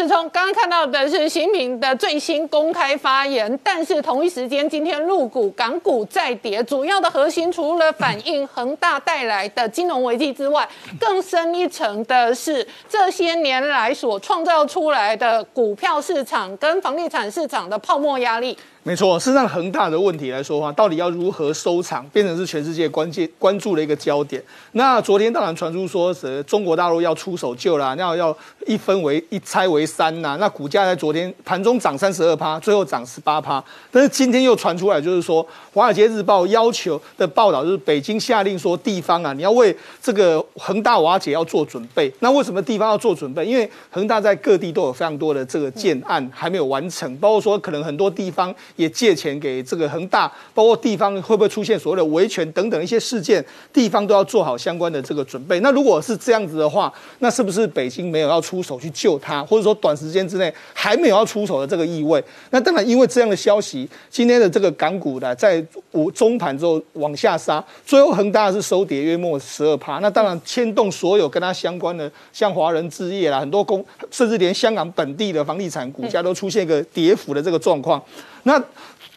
是从刚刚看到的是习近平的最新公开发言，但是同一时间，今天入股、港股再跌，主要的核心除了反映恒大带来的金融危机之外，更深一层的是这些年来所创造出来的股票市场跟房地产市场的泡沫压力。没错，是让恒大的问题来说话，到底要如何收场，变成是全世界关键关注的一个焦点。那昨天当然传出说是中国大陆要出手救啦，那要一分为一拆为三呐。那股价在昨天盘中涨三十二趴，最后涨十八趴。但是今天又传出来，就是说《华尔街日报》要求的报道，就是北京下令说地方啊，你要为这个恒大瓦解要做准备。那为什么地方要做准备？因为恒大在各地都有非常多的这个建案还没有完成，包括说可能很多地方。也借钱给这个恒大，包括地方会不会出现所谓的维权等等一些事件，地方都要做好相关的这个准备。那如果是这样子的话，那是不是北京没有要出手去救他，或者说短时间之内还没有要出手的这个意味？那当然，因为这样的消息，今天的这个港股呢，在午中盘之后往下杀，最后恒大是收跌约莫十二趴。那当然牵动所有跟它相关的，像华人置业啦，很多公，甚至连香港本地的房地产股价都出现一个跌幅的这个状况。那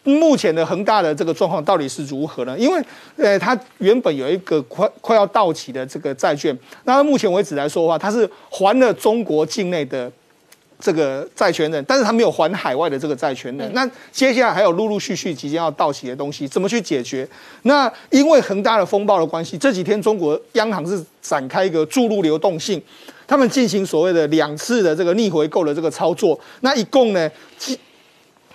目前的恒大的这个状况到底是如何呢？因为，呃，它原本有一个快快要到期的这个债券，那目前为止来说的话，它是还了中国境内的这个债权人，但是它没有还海外的这个债权人。那接下来还有陆陆续续即将要到期的东西，怎么去解决？那因为恒大的风暴的关系，这几天中国央行是展开一个注入流动性，他们进行所谓的两次的这个逆回购的这个操作，那一共呢？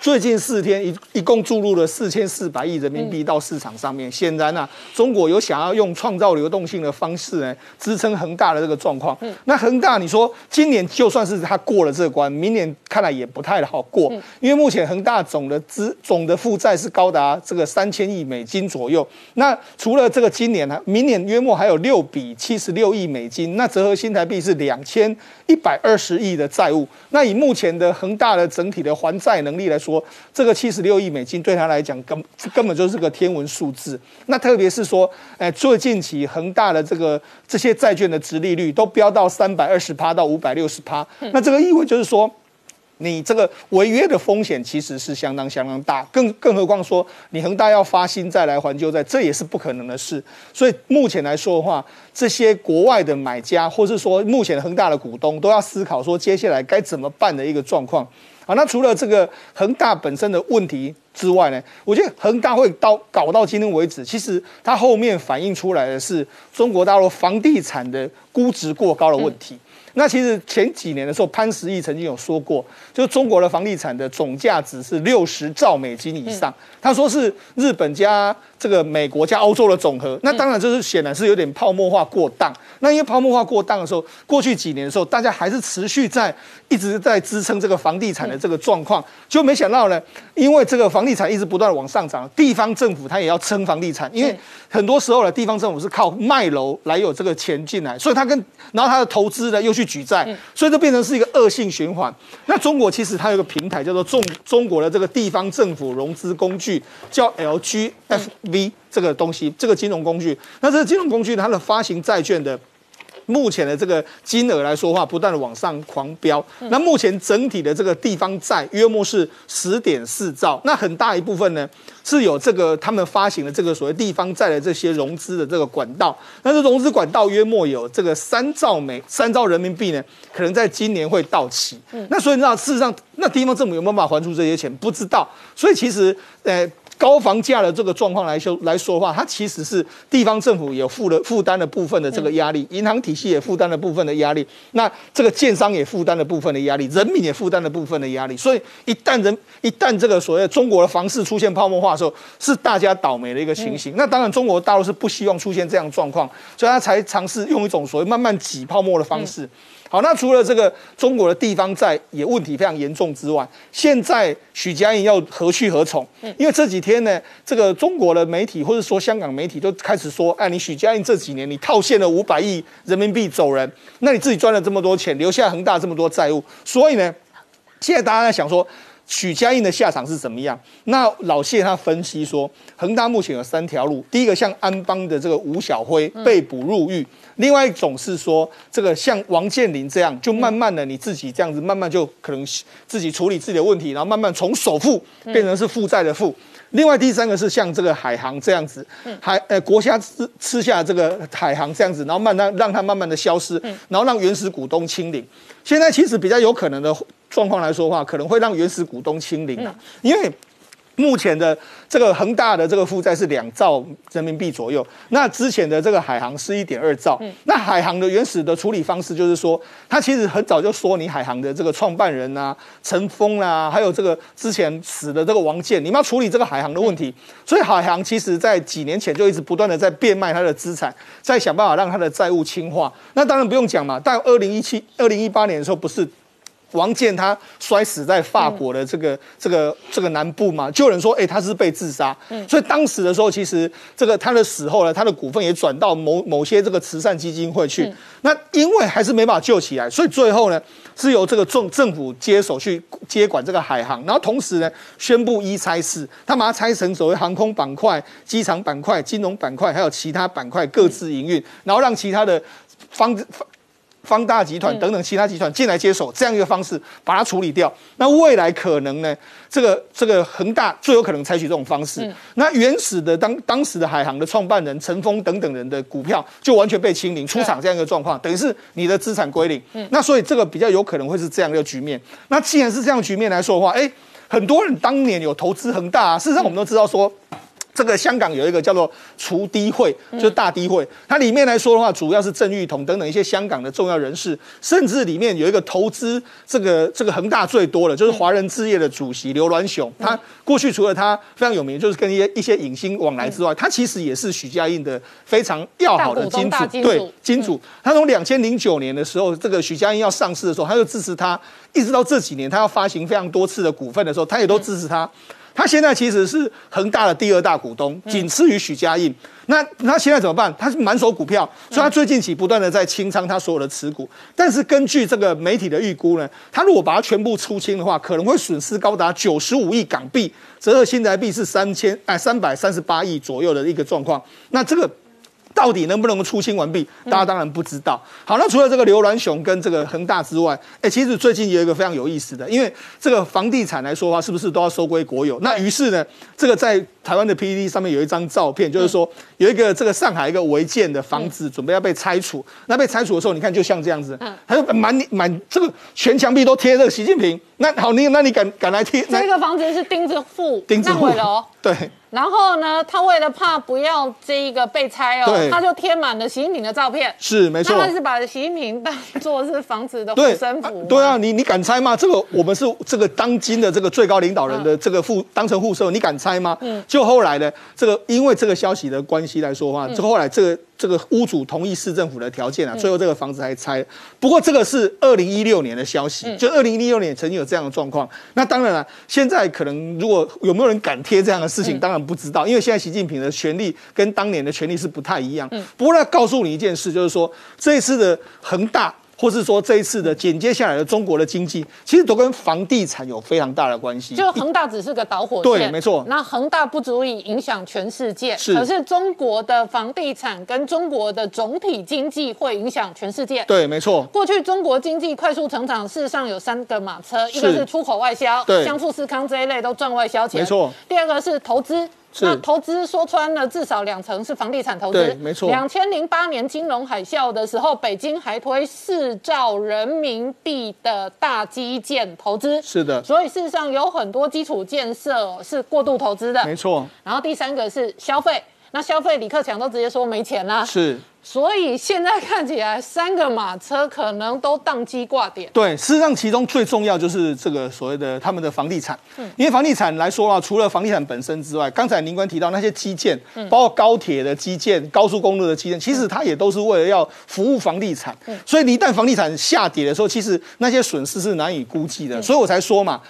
最近四天一一共注入了四千四百亿人民币到市场上面，显然啊，中国有想要用创造流动性的方式呢支撑恒大的这个状况。那恒大，你说今年就算是他过了这关，明年看来也不太好过，因为目前恒大总的资总的负债是高达这个三千亿美金左右。那除了这个今年呢，明年约莫还有六笔七十六亿美金，那折合新台币是两千一百二十亿的债务。那以目前的恒大的整体的还债能力来说，说这个七十六亿美金对他来讲根根本就是个天文数字。那特别是说，哎，最近期恒大的这个这些债券的值利率都飙到三百二十趴到五百六十趴。那这个意味就是说，你这个违约的风险其实是相当相当大。更更何况说，你恒大要发新债来还旧债，这也是不可能的事。所以目前来说的话，这些国外的买家，或是说目前恒大的股东，都要思考说接下来该怎么办的一个状况。啊，那除了这个恒大本身的问题之外呢？我觉得恒大会到搞到今天为止，其实它后面反映出来的是中国大陆房地产的估值过高的问题。那其实前几年的时候，潘石屹曾经有说过，就是中国的房地产的总价值是六十兆美金以上。他说是日本加这个美国加欧洲的总和。那当然就是显然是有点泡沫化过当。那因为泡沫化过当的时候，过去几年的时候，大家还是持续在一直在支撑这个房地产的这个状况。就没想到呢，因为这个房地产一直不断的往上涨，地方政府它也要撑房地产，因为很多时候呢，地方政府是靠卖楼来有这个钱进来，所以它跟然后它的投资呢又去。举债，所以这变成是一个恶性循环。那中国其实它有个平台叫做中中国的这个地方政府融资工具，叫 LGFV 这个东西，这个金融工具。那这个金融工具它的发行债券的。目前的这个金额来说话，不断的往上狂飙。那目前整体的这个地方债约莫是十点四兆，那很大一部分呢是有这个他们发行的这个所谓地方债的这些融资的这个管道。但是融资管道约莫有这个三兆美三兆人民币呢，可能在今年会到期。那所以你知道，事实上那地方政府有没有办法还出这些钱？不知道。所以其实，呃。高房价的这个状况来说来说的话，它其实是地方政府也负了负担的部分的这个压力，银行体系也负担了部分的压力，那这个建商也负担了部分的压力，人民也负担了部分的压力。所以一旦人一旦这个所谓中国的房市出现泡沫化的时候，是大家倒霉的一个情形。那当然，中国大陆是不希望出现这样状况，所以他才尝试用一种所谓慢慢挤泡沫的方式。好，那除了这个中国的地方债也问题非常严重之外，现在许家印要何去何从？因为这几天呢，这个中国的媒体或者说香港媒体都开始说，哎，你许家印这几年你套现了五百亿人民币走人，那你自己赚了这么多钱，留下恒大这么多债务，所以呢，现在大家在想说。许家印的下场是怎么样？那老谢他分析说，恒大目前有三条路，第一个像安邦的这个吴小辉被捕入狱，另外一种是说这个像王健林这样，就慢慢的你自己这样子，慢慢就可能自己处理自己的问题，然后慢慢从首富变成是负债的负。另外第三个是像这个海航这样子，海呃国家吃吃下这个海航这样子，然后慢慢让它慢慢的消失，然后让原始股东清零。现在其实比较有可能的状况来说的话，可能会让原始股东清零啊，因为。目前的这个恒大的这个负债是两兆人民币左右，那之前的这个海航是一点二兆。那海航的原始的处理方式就是说，他其实很早就说你海航的这个创办人啊，陈峰啊，还有这个之前死的这个王健，你们要处理这个海航的问题。所以海航其实在几年前就一直不断的在变卖它的资产，在想办法让它的债务轻化。那当然不用讲嘛，但二零一七、二零一八年的时候不是。王健他摔死在法国的这个这个这个南部嘛，就有人说，哎，他是被自杀。所以当时的时候，其实这个他的死后呢，他的股份也转到某某些这个慈善基金会去。那因为还是没办法救起来，所以最后呢，是由这个政政府接手去接管这个海航，然后同时呢，宣布一拆四，他把它拆成所谓航空板块、机场板块、金融板块，还有其他板块各自营运，然后让其他的方方。大集团等等其他集团进来接手，这样一个方式把它处理掉。那未来可能呢？这个这个恒大最有可能采取这种方式。那原始的当当时的海航的创办人陈峰等等人的股票就完全被清零出场，这样一个状况，等于是你的资产归零。那所以这个比较有可能会是这样一个局面。那既然是这样局面来说的话，哎，很多人当年有投资恒大，啊事实上我们都知道说。这个香港有一个叫做除低会，就是大低会，它里面来说的话，主要是郑裕彤等等一些香港的重要人士，甚至里面有一个投资这个这个恒大最多的，就是华人置业的主席刘銮雄。他过去除了他非常有名，就是跟一些一些影星往来之外，他其实也是许家印的非常要好的金主。对，金主。他从两千零九年的时候，这个许家印要上市的时候，他就支持他，一直到这几年他要发行非常多次的股份的时候，他也都支持他。他现在其实是恒大的第二大股东，仅次于许家印。那他现在怎么办？他是满手股票，所以他最近起不断的在清仓他所有的持股。但是根据这个媒体的预估呢，他如果把它全部出清的话，可能会损失高达九十五亿港币，折合新台币是三千哎三百三十八亿左右的一个状况。那这个。到底能不能出清完毕？大家当然不知道。好，那除了这个刘銮雄跟这个恒大之外，哎，其实最近有一个非常有意思的，因为这个房地产来说的话，是不是都要收归国有？那于是呢，这个在台湾的 PPT 上面有一张照片，就是说有一个这个上海一个违建的房子准备要被拆除。那被拆除的时候，你看就像这样子，他就满满这个全墙壁都贴这个习近平。那好，你那你敢敢来贴？这个房子是钉子户，钉子户楼，对。然后呢，他为了怕不要这一个被拆哦，他就贴满了习近平的照片。是没错，他是把习近平当做是房子的护身符。对啊，你你敢拆吗？这个我们是这个当今的这个最高领导人的这个护当成护身，你敢拆吗？嗯。就后来呢，这个因为这个消息的关系来说的话，就后来这个。这个屋主同意市政府的条件啊，最后这个房子还拆。不过这个是二零一六年的消息，就二零一六年曾经有这样的状况。那当然了，现在可能如果有没有人敢贴这样的事情，当然不知道，因为现在习近平的权力跟当年的权力是不太一样。不过要，告诉你一件事，就是说这一次的恒大。或是说这一次的紧接下来的中国的经济，其实都跟房地产有非常大的关系。就恒大只是个导火线，对，没错。那恒大不足以影响全世界，是。可是中国的房地产跟中国的总体经济会影响全世界，对，没错。过去中国经济快速成长，事实上有三个马车，一个是出口外销，像富士康这一类都赚外销钱，没错。第二个是投资。那投资说穿了，至少两成是房地产投资。没错。两千零八年金融海啸的时候，北京还推四兆人民币的大基建投资。是的。所以事实上有很多基础建设是过度投资的。没错。然后第三个是消费，那消费李克强都直接说没钱啦。是。所以现在看起来，三个马车可能都宕机挂点。对，事实上其中最重要就是这个所谓的他们的房地产。嗯，因为房地产来说啊，除了房地产本身之外，刚才林官提到那些基建，包括高铁的基建、高速公路的基建，其实它也都是为了要服务房地产。所以你一旦房地产下跌的时候，其实那些损失是难以估计的。所以我才说嘛。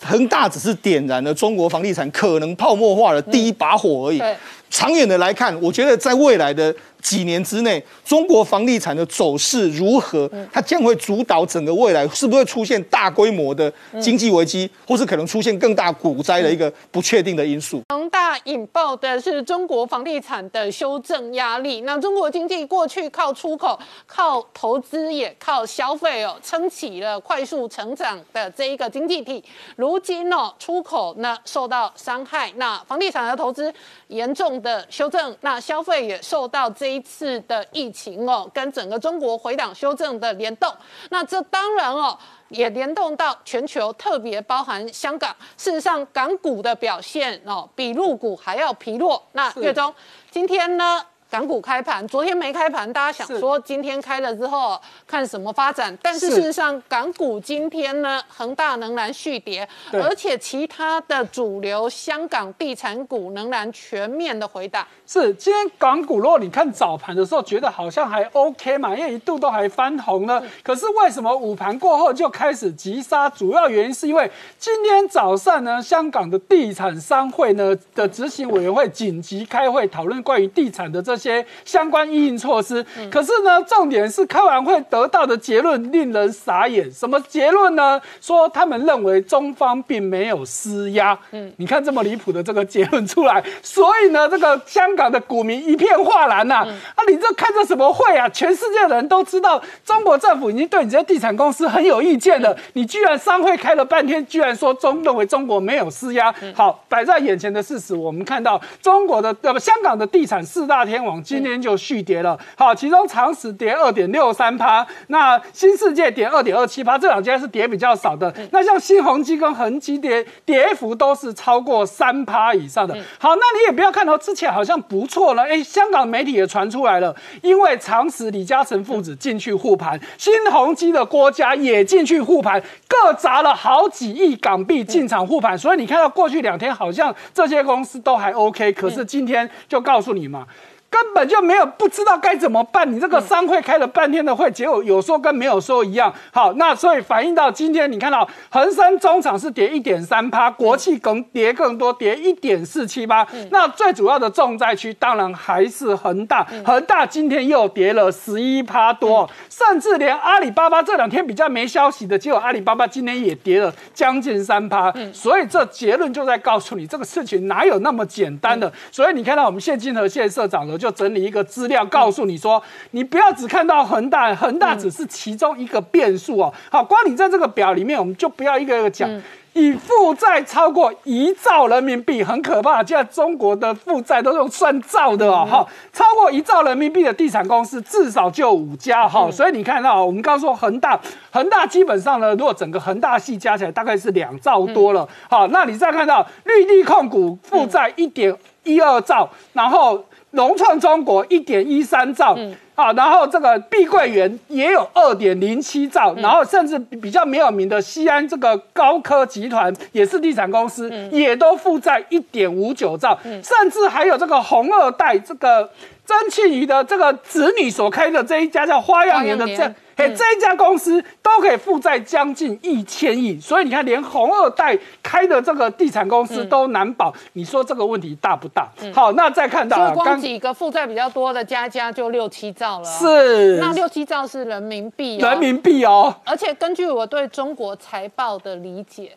恒大只是点燃了中国房地产可能泡沫化的第一把火而已。长远的来看，我觉得在未来的几年之内，中国房地产的走势如何，它将会主导整个未来是不是会出现大规模的经济危机，或是可能出现更大股灾的一个不确定的因素。恒大引爆的是中国房地产的修正压力。那中国经济过去靠出口、靠投资也靠消费哦，撑起了快速成长的这一个经济体。如今哦，出口呢受到伤害，那房地产的投资严重的修正，那消费也受到这一次的疫情哦，跟整个中国回档修正的联动。那这当然哦。也联动到全球，特别包含香港。事实上，港股的表现哦，比陆股还要疲弱。那月中今天呢？港股开盘，昨天没开盘，大家想说今天开了之后看什么发展？但是事实上，港股今天呢，恒大仍然续跌，而且其他的主流香港地产股仍然全面的回档。是，今天港股如果你看早盘的时候，觉得好像还 OK 嘛，因为一度都还翻红呢。可是为什么午盘过后就开始急杀？主要原因是因为今天早上呢，香港的地产商会呢的执行委员会紧急开会讨论关于地产的这。些相关应应措施，可是呢，重点是开完会得到的结论令人傻眼。什么结论呢？说他们认为中方并没有施压。嗯，你看这么离谱的这个结论出来，所以呢，这个香港的股民一片哗然呐。啊，你这开着什么会啊？全世界的人都知道，中国政府已经对你这些地产公司很有意见了。你居然商会开了半天，居然说中认为中国没有施压。好，摆在眼前的事实，我们看到中国的呃不，香港的地产四大天王。今天就续跌了，好，其中长实跌二点六三趴，那新世界跌二点二七趴，这两家是跌比较少的。那像新鸿基跟恒基跌跌幅都是超过三趴以上的。好，那你也不要看到之前好像不错了，哎，香港媒体也传出来了，因为长实李嘉诚父子进去护盘，新鸿基的郭家也进去护盘，各砸了好几亿港币进场护盘，所以你看到过去两天好像这些公司都还 OK，可是今天就告诉你嘛。根本就没有不知道该怎么办。你这个商会开了半天的会，结果有说跟没有说一样。好，那所以反映到今天，你看到恒生中场是跌一点三趴，国企更跌更多，跌一点四七八。那最主要的重灾区当然还是恒大，恒大今天又跌了十一趴多，甚至连阿里巴巴这两天比较没消息的，结果阿里巴巴今天也跌了将近三趴。所以这结论就在告诉你，这个事情哪有那么简单的？所以你看到我们谢金河谢社长的。就整理一个资料，告诉你说，你不要只看到恒大，恒大只是其中一个变数哦。好，光你在这个表里面，我们就不要一个一个讲。以负债超过一兆人民币，很可怕。现在中国的负债都用算兆的哦，哈，超过一兆人民币的地产公司至少就五家哈。所以你看到，我们刚说恒大，恒大基本上呢，如果整个恒大系加起来大概是两兆多了。好，那你再看到绿地控股负债一点一二兆，然后。融创中国一点一三兆，啊，然后这个碧桂园也有二点零七兆，然后甚至比较没有名的西安这个高科集团也是地产公司，也都负债一点五九兆，甚至还有这个红二代这个曾庆瑜的这个子女所开的这一家叫花样年的这。哎，这一家公司都可以负债将近一千亿，所以你看，连红二代开的这个地产公司都难保。你说这个问题大不大？好，那再看到，光几个负债比较多的家家就六七兆了。是，那六七兆是人民币，人民币哦。而且根据我对中国财报的理解。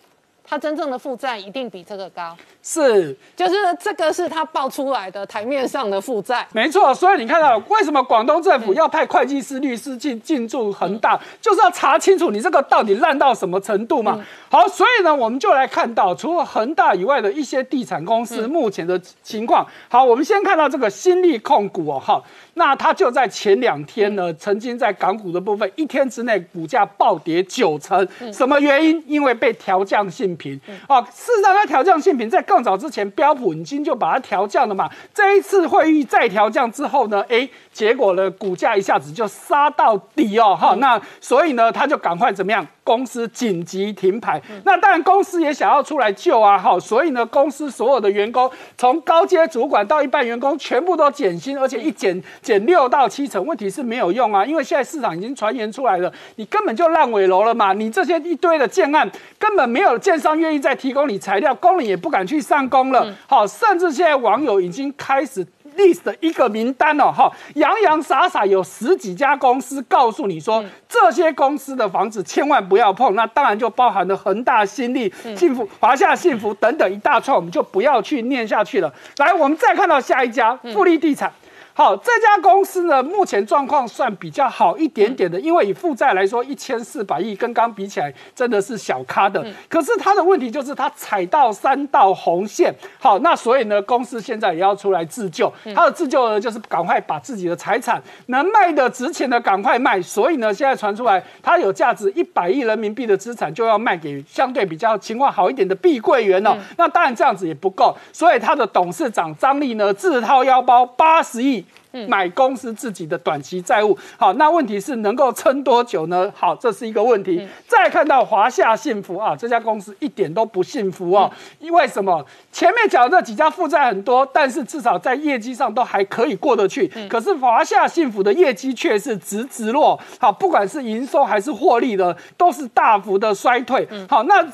他真正的负债一定比这个高，是，就是这个是他报出来的台面上的负债，没错。所以你看到为什么广东政府要派会计师、律师进进驻恒大，就是要查清楚你这个到底烂到什么程度嘛。好，所以呢，我们就来看到除了恒大以外的一些地产公司目前的情况。好，我们先看到这个新力控股哦，哈。那它就在前两天呢，曾经在港股的部分一天之内股价暴跌九成，什么原因？因为被调降性平。哦，事实上它调降性平在更早之前，标普已经就把它调降了嘛。这一次会议再调降之后呢，哎，结果呢股价一下子就杀到底哦，哈。那所以呢，他就赶快怎么样？公司紧急停牌。那当然公司也想要出来救啊，哈，所以呢，公司所有的员工从高阶主管到一般员工全部都减薪，而且一减减六到七成。问题是没有用啊，因为现在市场已经传言出来了，你根本就烂尾楼了嘛，你这些一堆的建案根本没有建商愿意再提供你材料，工人也不敢去上工了。好，甚至现在网友已经开始。List 的一个名单哦，哈，洋洋洒洒有十几家公司告诉你说，这些公司的房子千万不要碰。那当然就包含了恒大、新力、幸福、华夏幸福等等一大串，我们就不要去念下去了。来，我们再看到下一家富力地产。好，这家公司呢，目前状况算比较好一点点的，因为以负债来说，一千四百亿跟刚比起来，真的是小咖的。可是它的问题就是它踩到三道红线。好，那所以呢，公司现在也要出来自救。它的自救呢，就是赶快把自己的财产能卖的值钱的赶快卖。所以呢，现在传出来，它有价值一百亿人民币的资产就要卖给相对比较情况好一点的碧桂园哦。那当然这样子也不够，所以它的董事长张力呢，自掏腰包八十亿。买公司自己的短期债务，好，那问题是能够撑多久呢？好，这是一个问题。再看到华夏幸福啊，这家公司一点都不幸福哦，因为什么？前面讲的这几家负债很多，但是至少在业绩上都还可以过得去。可是华夏幸福的业绩却是直直落，好，不管是营收还是获利的，都是大幅的衰退。好，那。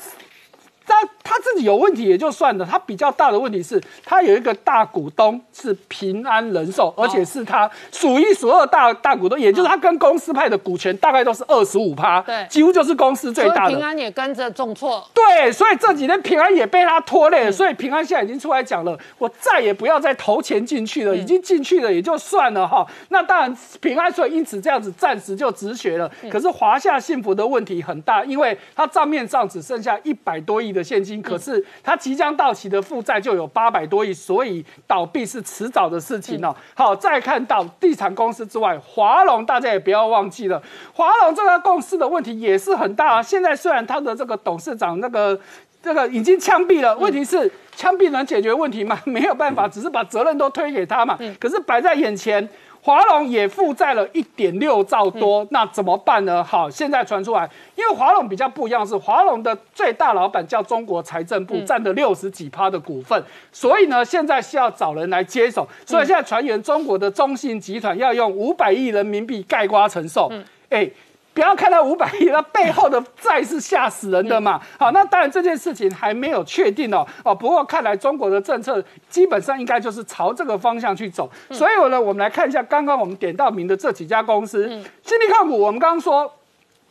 他他自己有问题也就算了，他比较大的问题是，他有一个大股东是平安人寿，而且是他数一数二大大股东，也就是他跟公司派的股权大概都是二十五趴，对，几乎就是公司最大的。平安也跟着重挫，对，所以这几天平安也被他拖累了，所以平安现在已经出来讲了，我再也不要再投钱进去了，已经进去了也就算了哈。那当然平安所以因此这样子暂时就止血了，可是华夏幸福的问题很大，因为它账面上只剩下一百多亿。的现金，可是它即将到期的负债就有八百多亿，所以倒闭是迟早的事情哦。好，再看到地产公司之外，华龙大家也不要忘记了，华龙这个公司的问题也是很大啊。现在虽然他的这个董事长那个这个已经枪毙了，问题是枪毙能解决问题吗？没有办法，只是把责任都推给他嘛。可是摆在眼前。华龙也负债了一点六兆多，那怎么办呢？好，现在传出来，因为华龙比较不一样，是华龙的最大老板叫中国财政部，占了六十几趴的股份，所以呢，现在需要找人来接手，所以现在传言中国的中信集团要用五百亿人民币盖瓜承受，哎。不要看到五百亿，那背后的债是吓死人的嘛？好，那当然这件事情还没有确定哦。哦，不过看来中国的政策基本上应该就是朝这个方向去走。所以呢，我们来看一下刚刚我们点到名的这几家公司，新力控股，我们刚刚说。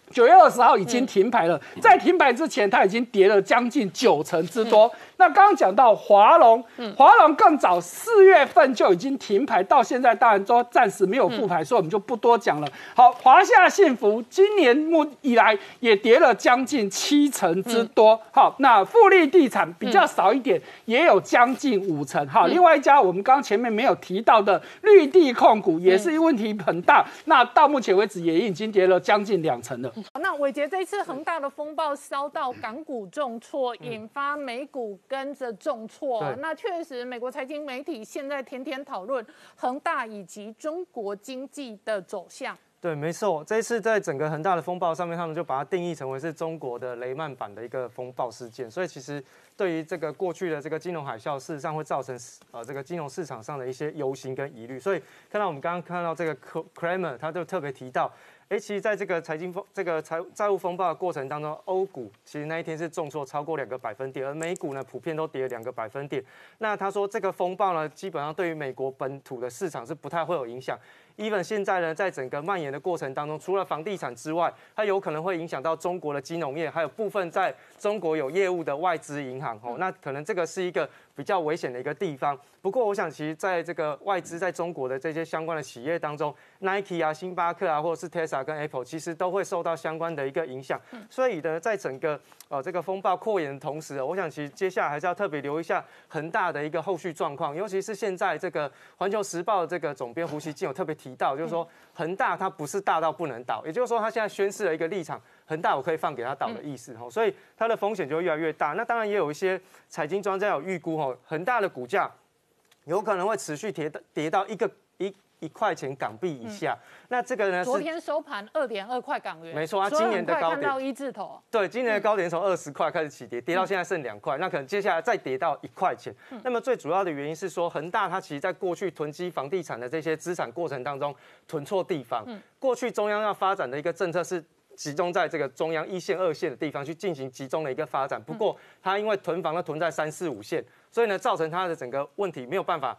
九月二十号已经停牌了，在停牌之前，它已经跌了将近九成之多。那刚刚讲到华龙，华龙更早四月份就已经停牌，到现在当然都暂时没有复牌，所以我们就不多讲了。好，华夏幸福今年目以来也跌了将近七成之多。好，那富力地产比较少一点，也有将近五成。好，另外一家我们刚刚前面没有提到的绿地控股也是问题很大，那到目前为止也已经跌了将近两成了。那伟杰这一次恒大的风暴烧到港股重挫，引发美股跟着重挫。那确实，美国财经媒体现在天天讨论恒大以及中国经济的走向。对，没错，这一次在整个恒大的风暴上面，他们就把它定义成为是中国的雷曼版的一个风暴事件。所以其实对于这个过去的这个金融海啸，事实上会造成呃这个金融市场上的一些忧心跟疑虑。所以看到我们刚刚看到这个 Kramer，他就特别提到。哎，其实在这个财经风、这个财债务风暴的过程当中，欧股其实那一天是重挫超过两个百分点，而美股呢普遍都跌了两个百分点。那他说这个风暴呢，基本上对于美国本土的市场是不太会有影响。even 现在呢，在整个蔓延的过程当中，除了房地产之外，它有可能会影响到中国的金融业，还有部分在中国有业务的外资银行。哦，那可能这个是一个比较危险的一个地方。不过，我想其实在这个外资在中国的这些相关的企业当中，Nike 啊、星巴克啊，或者是 Tesla 跟 Apple，其实都会受到相关的一个影响。所以呢，在整个呃这个风暴扩延的同时，我想其实接下来还是要特别留意一下恒大的一个后续状况，尤其是现在这个环球时报的这个总编胡锡进有特别提到，就是说恒大它不是大到不能倒，也就是说它现在宣示了一个立场，恒大我可以放给他倒的意思哈，所以它的风险就会越来越大。那当然也有一些财经专家有预估哈，恒大的股价有可能会持续跌跌到一个一一块钱港币以下。那这个呢昨天收盘二点二块港元，没错啊今年的高点到一字头。对，今年的高点从二十块开始起跌，跌到现在剩两块，那可能接下来再跌到一块钱。那么最主要的原因是说，恒大它其实在过去囤积房地产的这些资产过程当中囤错地方。过去中央要发展的一个政策是。集中在这个中央一线、二线的地方去进行集中的一个发展，不过它因为囤房呢囤在三四五线，所以呢造成它的整个问题没有办法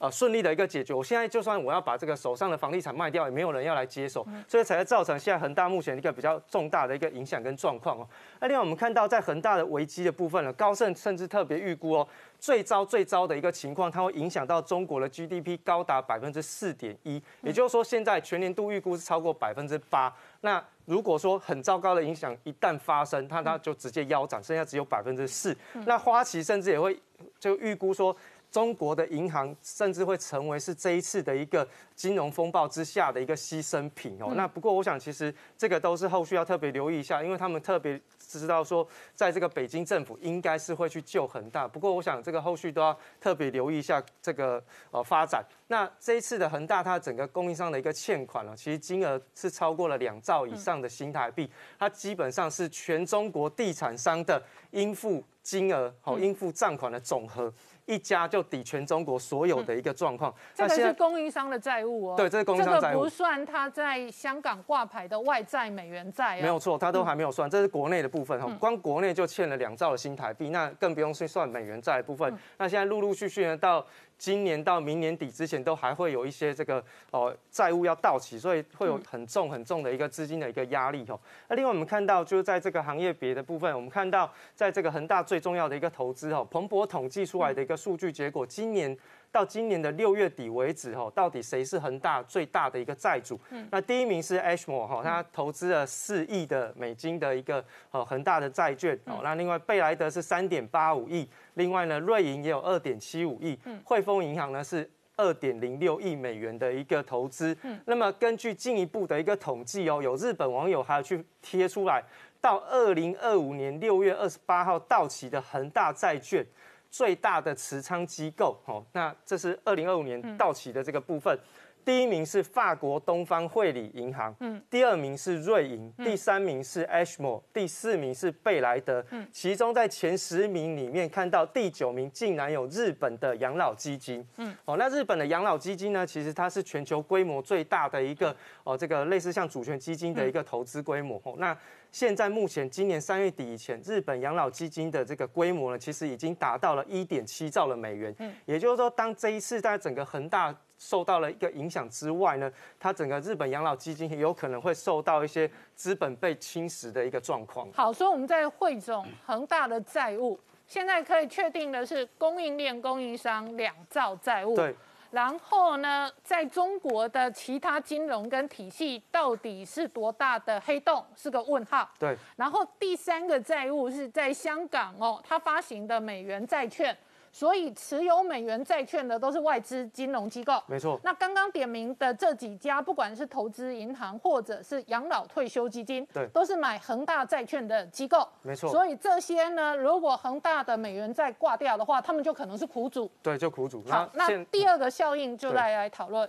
呃顺利的一个解决。我现在就算我要把这个手上的房地产卖掉，也没有人要来接手，所以才会造成现在恒大目前一个比较重大的一个影响跟状况哦。那另外我们看到在恒大的危机的部分呢，高盛甚至特别预估哦，最糟最糟的一个情况，它会影响到中国的 GDP 高达百分之四点一，也就是说现在全年度预估是超过百分之八。那如果说很糟糕的影响一旦发生，它它就直接腰斩，剩下只有百分之四。那花旗甚至也会就预估说。中国的银行甚至会成为是这一次的一个金融风暴之下的一个牺牲品哦。那不过我想，其实这个都是后续要特别留意一下，因为他们特别知道说，在这个北京政府应该是会去救恒大。不过我想，这个后续都要特别留意一下这个呃发展。那这一次的恒大，它整个供应商的一个欠款呢，其实金额是超过了两兆以上的新台币，它基本上是全中国地产商的应付金额好应付账款的总和。一家就抵全中国所有的一个状况。这个是供应商的债务哦。对，这是供应商债务。这个不算他在香港挂牌的外债美元债。没有错，他都还没有算，这是国内的部分哈。光国内就欠了两兆的新台币，那更不用去算美元债的部分。那现在陆陆续续呢到。今年到明年底之前，都还会有一些这个哦债务要到期，所以会有很重很重的一个资金的一个压力哦。那另外我们看到，就是在这个行业别的部分，我们看到在这个恒大最重要的一个投资哦，彭博统计出来的一个数据结果，今年。到今年的六月底为止，哈，到底谁是恒大最大的一个债主？那第一名是 Ashmore 哈，他投资了四亿的美金的一个呃恒大的债券，哦，那另外贝莱德是三点八五亿，另外呢瑞银也有二点七五亿，汇丰银行呢是二点零六亿美元的一个投资。那么根据进一步的一个统计哦，有日本网友还有去贴出来，到二零二五年六月二十八号到期的恒大债券。最大的持仓机构，哦，那这是二零二五年到期的这个部分。第一名是法国东方汇理银行，嗯，第二名是瑞银，第三名是 Ashmore，第四名是贝莱德。嗯，其中在前十名里面看到第九名竟然有日本的养老基金。嗯，哦，那日本的养老基金呢，其实它是全球规模最大的一个哦，这个类似像主权基金的一个投资规模。哦，那现在目前今年三月底以前，日本养老基金的这个规模呢，其实已经达到了一点七兆的美元。嗯，也就是说，当这一次在整个恒大受到了一个影响之外呢，它整个日本养老基金也有可能会受到一些资本被侵蚀的一个状况。好，所以我们在汇总恒大的债务，现在可以确定的是供应链供应商两兆债务。对。然后呢，在中国的其他金融跟体系到底是多大的黑洞，是个问号。对。然后第三个债务是在香港哦，它发行的美元债券。所以持有美元债券的都是外资金融机构，没错。那刚刚点名的这几家，不管是投资银行或者是养老退休基金，对，都是买恒大债券的机构，没错。所以这些呢，如果恒大的美元债挂掉的话，他们就可能是苦主。对，就苦主。好，那第二个效应就来来讨论。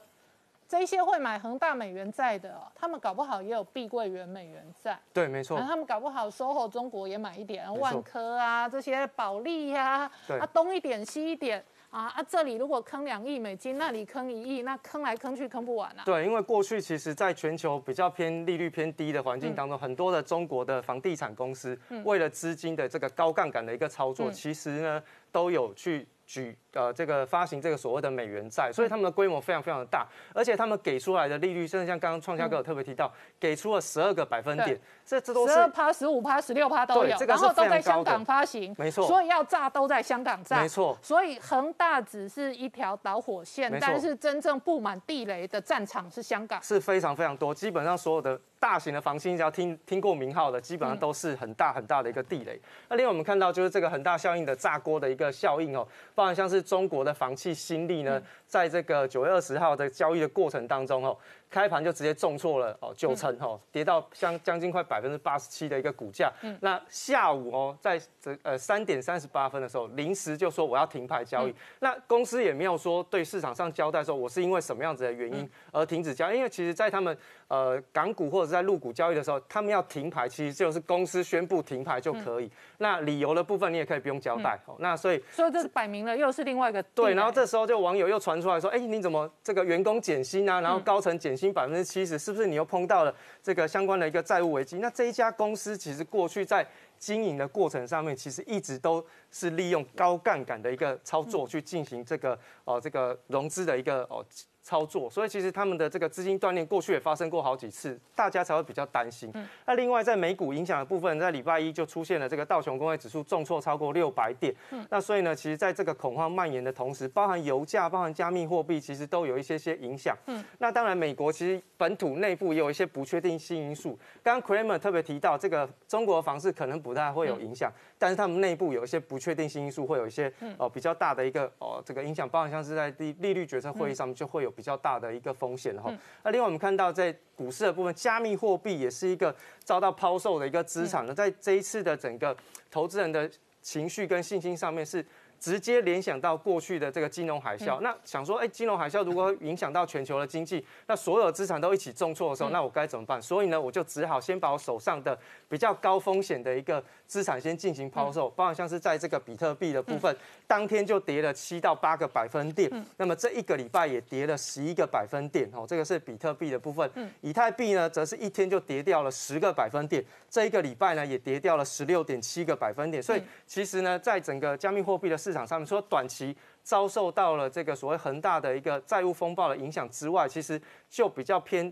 这些会买恒大美元债的，他们搞不好也有碧桂园美元债。对，没错。他们搞不好 SOHO 中国也买一点，万科啊这些保利呀，啊东一点西一点啊啊这里如果坑两亿美金，那里坑一亿，那坑来坑去坑不完啊。对，因为过去其实在全球比较偏利率偏低的环境当中，很多的中国的房地产公司为了资金的这个高杠杆的一个操作，其实呢都有去。举呃这个发行这个所谓的美元债，所以他们的规模非常非常的大，而且他们给出来的利率，甚至像刚刚创嘉哥有特别提到，给出了十二个百分点，这这都是十二趴、十五趴、十六趴都有，然后都在香港发行，没错，所以要炸都在香港炸，没错，所以恒大只是一条导火线，但是真正布满地雷的战场是香港，是非常非常多，基本上所有的。大型的房企只要听听过名号的，基本上都是很大很大的一个地雷。那另外我们看到就是这个很大效应的炸锅的一个效应哦，包含像是中国的房企新力呢，在这个九月二十号的交易的过程当中哦，开盘就直接重挫了哦九成哦，跌到将将近快百分之八十七的一个股价。那下午哦，在这呃三点三十八分的时候，临时就说我要停牌交易。那公司也没有说对市场上交代说我是因为什么样子的原因而停止交易，因为其实在他们呃港股或者在入股交易的时候，他们要停牌，其实就是公司宣布停牌就可以。那理由的部分你也可以不用交代。那所以所以这是摆明了又是另外一个对，然后这时候就网友又传出来说，哎，你怎么这个员工减薪啊？然后高层减薪百分之七十，是不是你又碰到了这个相关的一个债务危机？那这一家公司其实过去在经营的过程上面，其实一直都是利用高杠杆的一个操作去进行这个哦这个融资的一个哦。操作，所以其实他们的这个资金锻炼过去也发生过好几次，大家才会比较担心。那另外在美股影响的部分，在礼拜一就出现了这个道琼工业指数重挫超过六百点。嗯那所以呢，其实在这个恐慌蔓延的同时，包含油价、包含加密货币，其实都有一些些影响。嗯那当然，美国其实本土内部也有一些不确定性因素。刚刚 Kramer 特别提到，这个中国房市可能不太会有影响，但是他们内部有一些不确定性因素，会有一些哦比较大的一个哦这个影响，包含像是在利利率决策会议上面就会有。比较大的一个风险哈，那另外我们看到在股市的部分，加密货币也是一个遭到抛售的一个资产。呢，在这一次的整个投资人的情绪跟信心上面是。直接联想到过去的这个金融海啸，那想说，哎，金融海啸如果影响到全球的经济，那所有资产都一起重挫的时候，那我该怎么办？所以呢，我就只好先把我手上的比较高风险的一个资产先进行抛售，包括像是在这个比特币的部分，当天就跌了七到八个百分点，那么这一个礼拜也跌了十一个百分点哦，这个是比特币的部分。以太币呢，则是一天就跌掉了十个百分点，这一个礼拜呢也跌掉了十六点七个百分点，所以其实呢，在整个加密货币的市市场上面，说短期遭受到了这个所谓恒大的一个债务风暴的影响之外，其实就比较偏。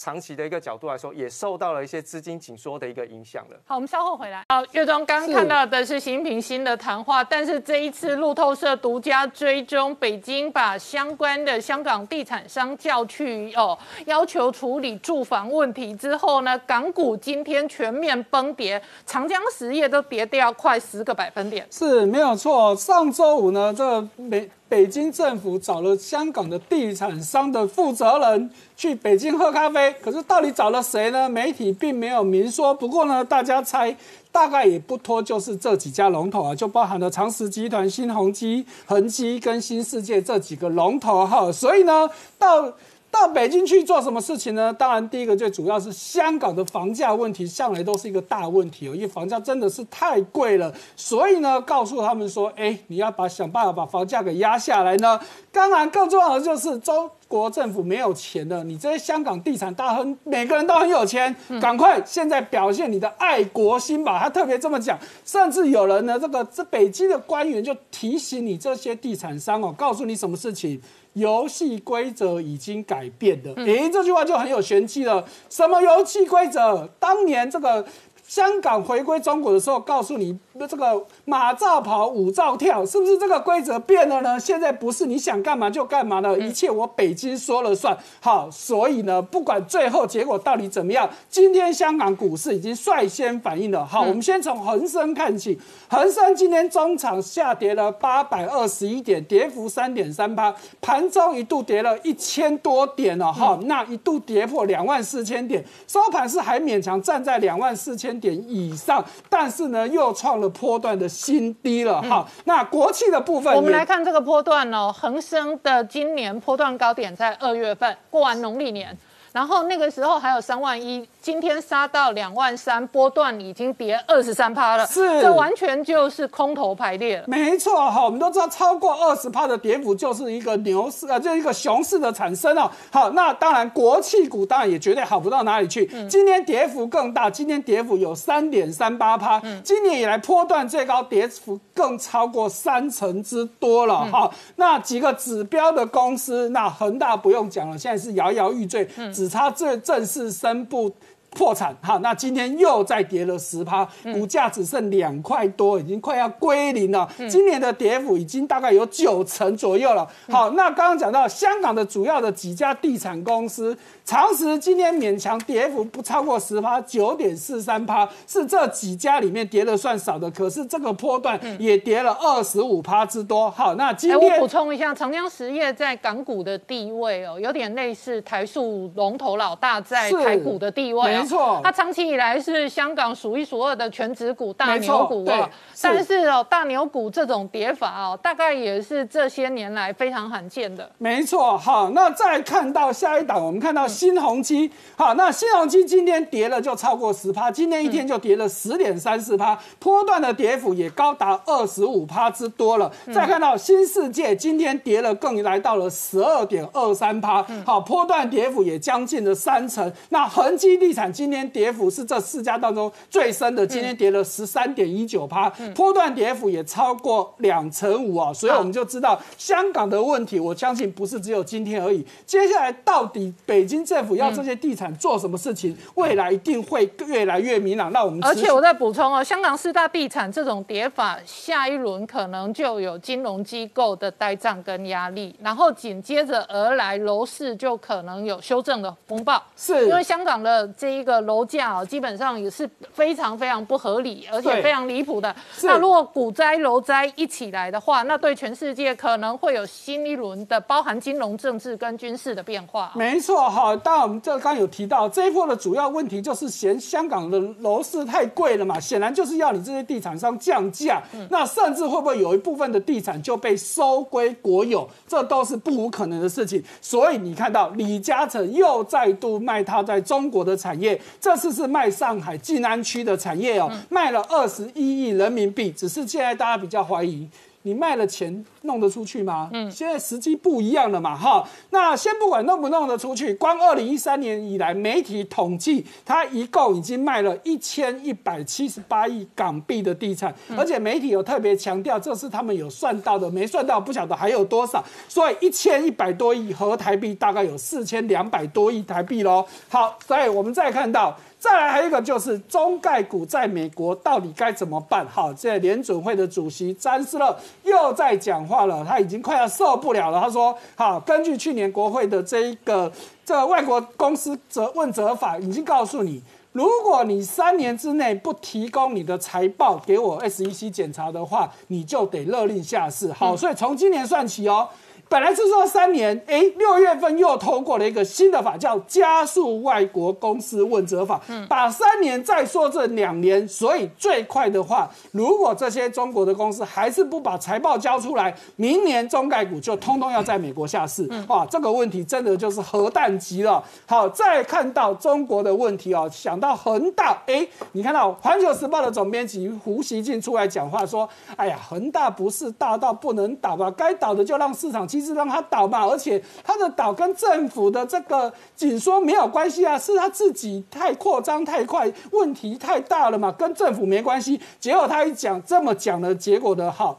长期的一个角度来说，也受到了一些资金紧缩的一个影响了。好，我们稍后回来。好，岳庄刚看到的是习近平新的谈话，但是这一次路透社独家追踪，北京把相关的香港地产商叫去哦，要求处理住房问题之后呢，港股今天全面崩跌，长江实业都跌掉快十个百分点。是没有错，上周五呢，这美。北京政府找了香港的地产商的负责人去北京喝咖啡，可是到底找了谁呢？媒体并没有明说。不过呢，大家猜，大概也不脱就是这几家龙头啊，就包含了长实集团、新鸿基、恒基跟新世界这几个龙头哈。所以呢，到。到北京去做什么事情呢？当然，第一个最主要是香港的房价问题，向来都是一个大问题哦，因为房价真的是太贵了。所以呢，告诉他们说，哎，你要把想办法把房价给压下来呢。当然，更重要的就是中国政府没有钱了，你这些香港地产大亨每个人都很有钱，赶快现在表现你的爱国心吧。他特别这么讲，甚至有人呢，这个这北京的官员就提醒你这些地产商哦，告诉你什么事情。游戏规则已经改变了，诶，这句话就很有玄机了。什么游戏规则？当年这个。香港回归中国的时候，告诉你这个马照跑，舞照跳，是不是这个规则变了呢？现在不是你想干嘛就干嘛了，一切我北京说了算。好，所以呢，不管最后结果到底怎么样，今天香港股市已经率先反应了。好，我们先从恒生看起，恒生今天中场下跌了八百二十一点，跌幅三点三八，盘中一度跌了一千多点了。哈，那一度跌破两万四千点，收盘是还勉强站在两万四千。点以上，但是呢，又创了波段的新低了。哈，那国企的部分，我们来看这个波段哦，恒生的今年波段高点在二月份过完农历年，然后那个时候还有三万一。今天杀到两万三，波段已经跌二十三趴了，是，这完全就是空头排列了。没错哈，我们都知道超过二十趴的跌幅就是一个牛市啊，就一个熊市的产生哦。好，那当然国企股当然也绝对好不到哪里去，嗯今天跌幅更大，今天跌幅有三点三八趴，嗯今年以来波段最高跌幅更超过三成之多了哈。那几个指标的公司，那恒大不用讲了，现在是摇摇欲坠，只差这正式宣布。破产，好，那今天又再跌了十趴，股价只剩两块多，已经快要归零了。今年的跌幅已经大概有九成左右了。好，那刚刚讲到香港的主要的几家地产公司，长实今天勉强跌幅不超过十趴，九点四三趴，是这几家里面跌的算少的。可是这个波段也跌了二十五趴之多。好，那今哎，我天补充一下，长江实业在港股的地位哦，有点类似台塑龙头老大在台股的地位、哦，没错它长期以来是香港数一数二的全指股大牛股哦，但是哦，大牛股这种跌法哦，大概也是这些年来非常罕见的。没错，好，那再看到下一档，我们看到新鸿基，好，那新鸿基今天跌了就超过十趴，今天一天就跌了十点三四趴，波段的跌幅也高达二十五趴之多了。再看到新世界，今天跌了更来到了十二点二三趴，好，波段跌幅也将近了三成。那恒基地产今天跌幅是这四家当中最深的，今天跌了十三点一九趴，波段跌幅也超过两成五啊，所以我们就知道香港的问题，我相信不是只有今天而已。接下来到底北京政府要这些地产做什么事情，未来一定会越来越明朗。那我们而且我再补充哦，香港四大地产这种跌法，下一轮可能就有金融机构的呆账跟压力，然后紧接着而来楼市就可能有修正的风暴。是因为香港的这一个楼价哦，基本上也是非常非常不合理，而且非常离谱的。那如果股灾、楼灾一起来的话，那对全世界可能会有新一轮的包含金融、政治跟军事的变化。没错哈，当然我们这刚刚有提到这一波的主要问题就是嫌香港的楼市太贵了嘛，显然就是要你这些地产商降价，那甚至会不会有一部分的地产就被收归国有，这都是不无可能的事情。所以你看到李嘉诚又再度卖他在中国的产业，这次是卖上海静安区的产业哦，卖了二十一亿人民币，只是现在大家比较怀疑。你卖了钱弄得出去吗？嗯，现在时机不一样了嘛，哈。那先不管弄不弄得出去，光二零一三年以来，媒体统计，它一共已经卖了一千一百七十八亿港币的地产，而且媒体有特别强调，这是他们有算到的，没算到不晓得还有多少。所以一千一百多亿合台币大概有四千两百多亿台币喽。好，所以我们再看到。再来还有一个就是中概股在美国到底该怎么办？好，这联准会的主席詹斯勒又在讲话了，他已经快要受不了了。他说：“好，根据去年国会的这一个这个外国公司责问责法，已经告诉你，如果你三年之内不提供你的财报给我 SEC 检查的话，你就得勒令下市。好，所以从今年算起哦。”本来是说三年，哎，六月份又通过了一个新的法，叫加速外国公司问责法，把三年再说这两年，所以最快的话，如果这些中国的公司还是不把财报交出来，明年中概股就通通要在美国下市。哇，这个问题真的就是核弹级了。好，再看到中国的问题哦，想到恒大，哎，你看到《环球时报》的总编辑胡锡进出来讲话说，哎呀，恒大不是大到不能倒吧？该倒的就让市场机制让他倒嘛，而且他的倒跟政府的这个紧缩没有关系啊，是他自己太扩张太快，问题太大了嘛，跟政府没关系。结果他一讲这么讲的结果的好。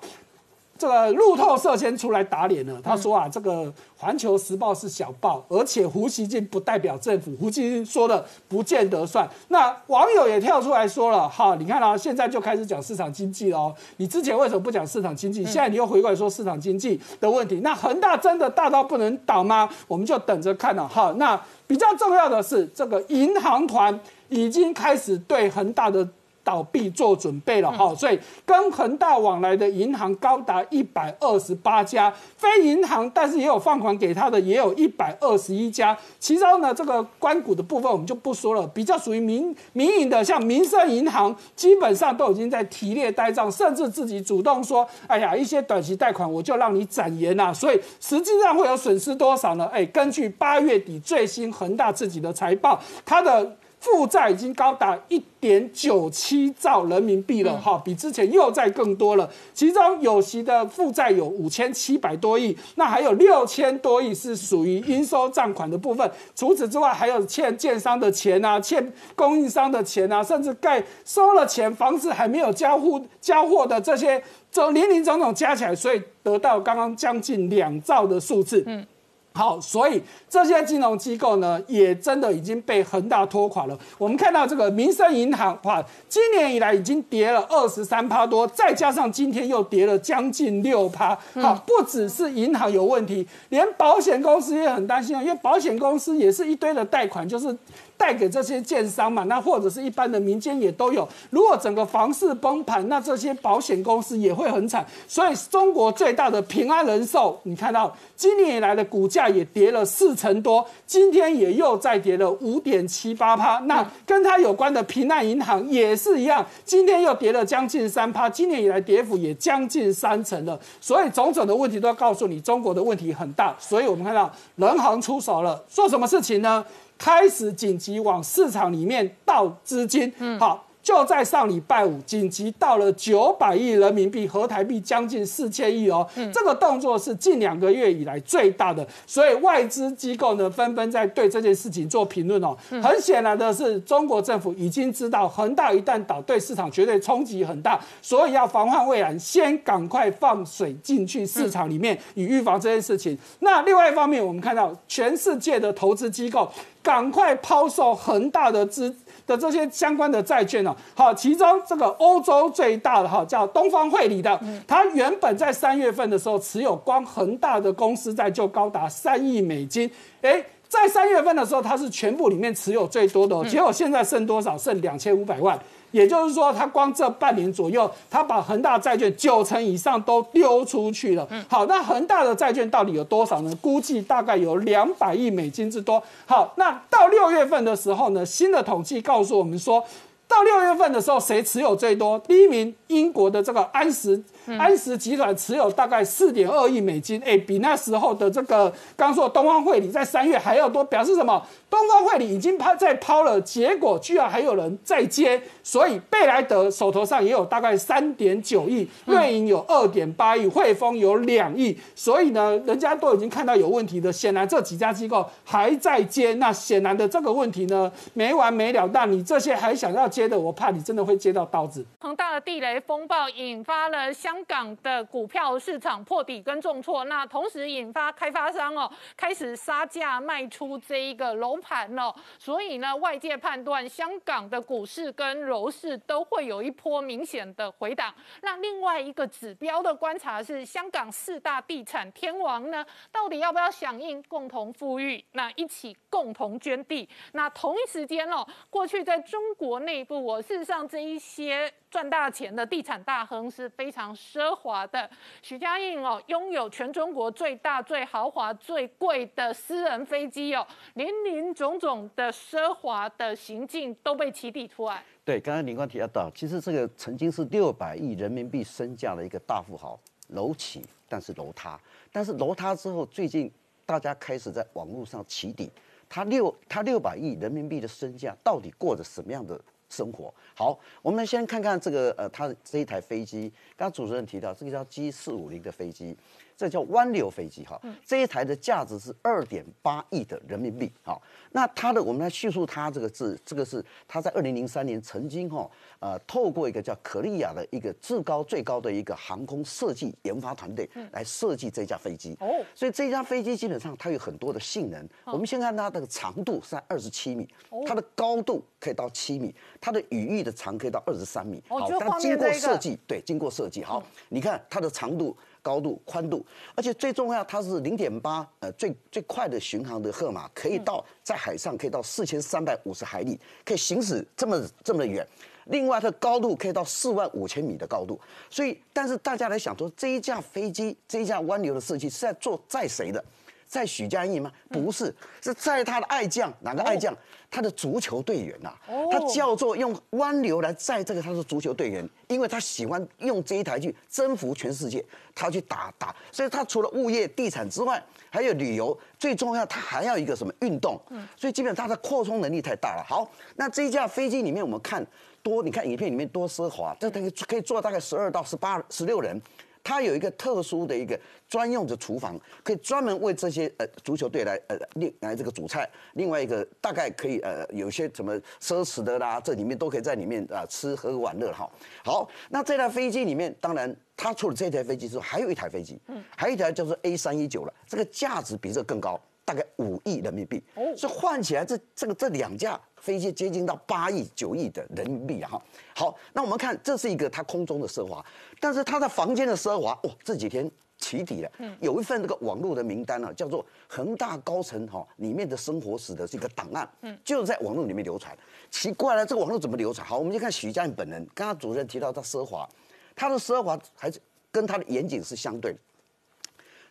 这个路透社先出来打脸了，他说啊，这个《环球时报》是小报，而且胡锡进不代表政府，胡锡进说的不见得算。那网友也跳出来说了，哈，你看啊，现在就开始讲市场经济了哦，你之前为什么不讲市场经济？现在你又回过来说市场经济的问题，那恒大真的大到不能倒吗？我们就等着看了哈。那比较重要的是，这个银行团已经开始对恒大的。倒闭做准备了哈，所以跟恒大往来的银行高达一百二十八家，非银行但是也有放款给他的也有一百二十一家。其中呢，这个关谷的部分我们就不说了，比较属于民民营的，像民生银行，基本上都已经在提列呆账，甚至自己主动说，哎呀，一些短期贷款我就让你展延啦。所以实际上会有损失多少呢？哎，根据八月底最新恒大自己的财报，它的。负债已经高达一点九七兆人民币了，哈，比之前又在更多了。其中有息的负债有五千七百多亿，那还有六千多亿是属于应收账款的部分。除此之外，还有欠建商的钱啊，欠供应商的钱啊，甚至盖收了钱，房子还没有交付交货的这些，这林林总总加起来，所以得到刚刚将近两兆的数字。嗯。好，所以这些金融机构呢，也真的已经被恒大拖垮了。我们看到这个民生银行，哇，今年以来已经跌了二十三趴多，再加上今天又跌了将近六趴。好，不只是银行有问题，连保险公司也很担心啊，因为保险公司也是一堆的贷款，就是。带给这些建商嘛，那或者是一般的民间也都有。如果整个房市崩盘，那这些保险公司也会很惨。所以中国最大的平安人寿，你看到今年以来的股价也跌了四成多，今天也又再跌了五点七八趴。那跟它有关的平安银行也是一样，今天又跌了将近三趴，今年以来跌幅也将近三成了。所以种种的问题都要告诉你，中国的问题很大。所以我们看到人行出手了，做什么事情呢？开始紧急往市场里面倒资金，嗯，好。就在上礼拜五，紧急到了九百亿人民币，合台币将近四千亿哦。这个动作是近两个月以来最大的，所以外资机构呢纷纷在对这件事情做评论哦。很显然的是，中国政府已经知道恒大一旦倒，对市场绝对冲击很大，所以要防患未然，先赶快放水进去市场里面，以预防这件事情。那另外一方面，我们看到全世界的投资机构赶快抛售恒大的资。的这些相关的债券呢，好，其中这个欧洲最大的哈叫东方汇理的，它原本在三月份的时候持有光恒大的公司债就高达三亿美金，哎，在三月份的时候它是全部里面持有最多的，结果现在剩多少？剩两千五百万。也就是说，他光这半年左右，他把恒大债券九成以上都丢出去了。好，那恒大的债券到底有多少呢？估计大概有两百亿美金之多。好，那到六月份的时候呢，新的统计告诉我们说。到六月份的时候，谁持有最多？第一名，英国的这个安石安石集团持有大概四点二亿美金，哎，比那时候的这个刚说东方汇理在三月还要多，表示什么？东方汇理已经抛在抛了，结果居然还有人在接，所以贝莱德手头上也有大概三点九亿，瑞银有二点八亿，汇丰有两亿，所以呢，人家都已经看到有问题的，显然这几家机构还在接，那显然的这个问题呢没完没了，但你这些还想要接？接的，我怕你真的会接到刀子。恒大的地雷风暴引发了香港的股票市场破底跟重挫，那同时引发开发商哦开始杀价卖出这一个楼盘哦，所以呢，外界判断香港的股市跟楼市都会有一波明显的回档。那另外一个指标的观察是，香港四大地产天王呢，到底要不要响应共同富裕，那一起共同捐地？那同一时间哦，过去在中国内。部，我事实上这一些赚大钱的地产大亨是非常奢华的。许家印哦，拥有全中国最大、最豪华、最贵的私人飞机哦，林林总总的奢华的行径都被起底出来。对，刚才林官提到，其实这个曾经是六百亿人民币身价的一个大富豪，楼起但是楼塌，但是楼塌之后，最近大家开始在网络上起底，他六他六百亿人民币的身价到底过着什么样的？生活好，我们先看看这个呃，它这一台飞机，刚刚主持人提到这个叫 G 四五零的飞机。这叫湾流飞机哈，这一台的价值是二点八亿的人民币好，那它的我们来叙述它这个字，这个是它在二零零三年曾经哈呃透过一个叫可利亚的一个至高最高的一个航空设计研发团队来设计这架飞机。哦，所以这架飞机基本上它有很多的性能。我们先看它的长度是在二十七米，它的高度可以到七米，它的羽翼的长可以到二十三米。好，但经过设计，对，经过设计好，你看它的长度。高度、宽度，而且最重要，它是零点八，呃，最最快的巡航的赫马，可以到在海上可以到四千三百五十海里，可以行驶这么这么远。另外，它的高度可以到四万五千米的高度。所以，但是大家来想说，这一架飞机，这一架湾流的设计是在做载谁的？在许家印吗？不是，是在他的爱将，哪个爱将？他的足球队员呐。他叫做用湾流来载这个他的足球队员，因为他喜欢用这一台去征服全世界，他去打打。所以他除了物业、地产之外，还有旅游，最重要他还要一个什么运动？所以基本上他的扩充能力太大了。好，那这一架飞机里面我们看多，你看影片里面多奢华，这等于可以坐大概十二到十八、十六人。它有一个特殊的一个专用的厨房，可以专门为这些呃足球队来呃另来这个煮菜。另外一个大概可以呃有些什么奢侈的啦，这里面都可以在里面啊吃喝玩乐哈。好，那这台飞机里面，当然它除了这台飞机之外，还有一台飞机，嗯，还有一台叫做 A 三一九了，这个价值比这更高。大概五亿人民币，哦所以换起来这这个这两架飞机接近到八亿九亿的人民币哈。好，那我们看这是一个它空中的奢华，但是它的房间的奢华哇，这几天起底了，有一份这个网络的名单呢，叫做恒大高层哈里面的生活史的这个档案，嗯，就在网络里面流传。奇怪了，这个网络怎么流传？好，我们就看许家印本人，刚刚主任提到他奢华，他的奢华还是跟他的严谨是相对的。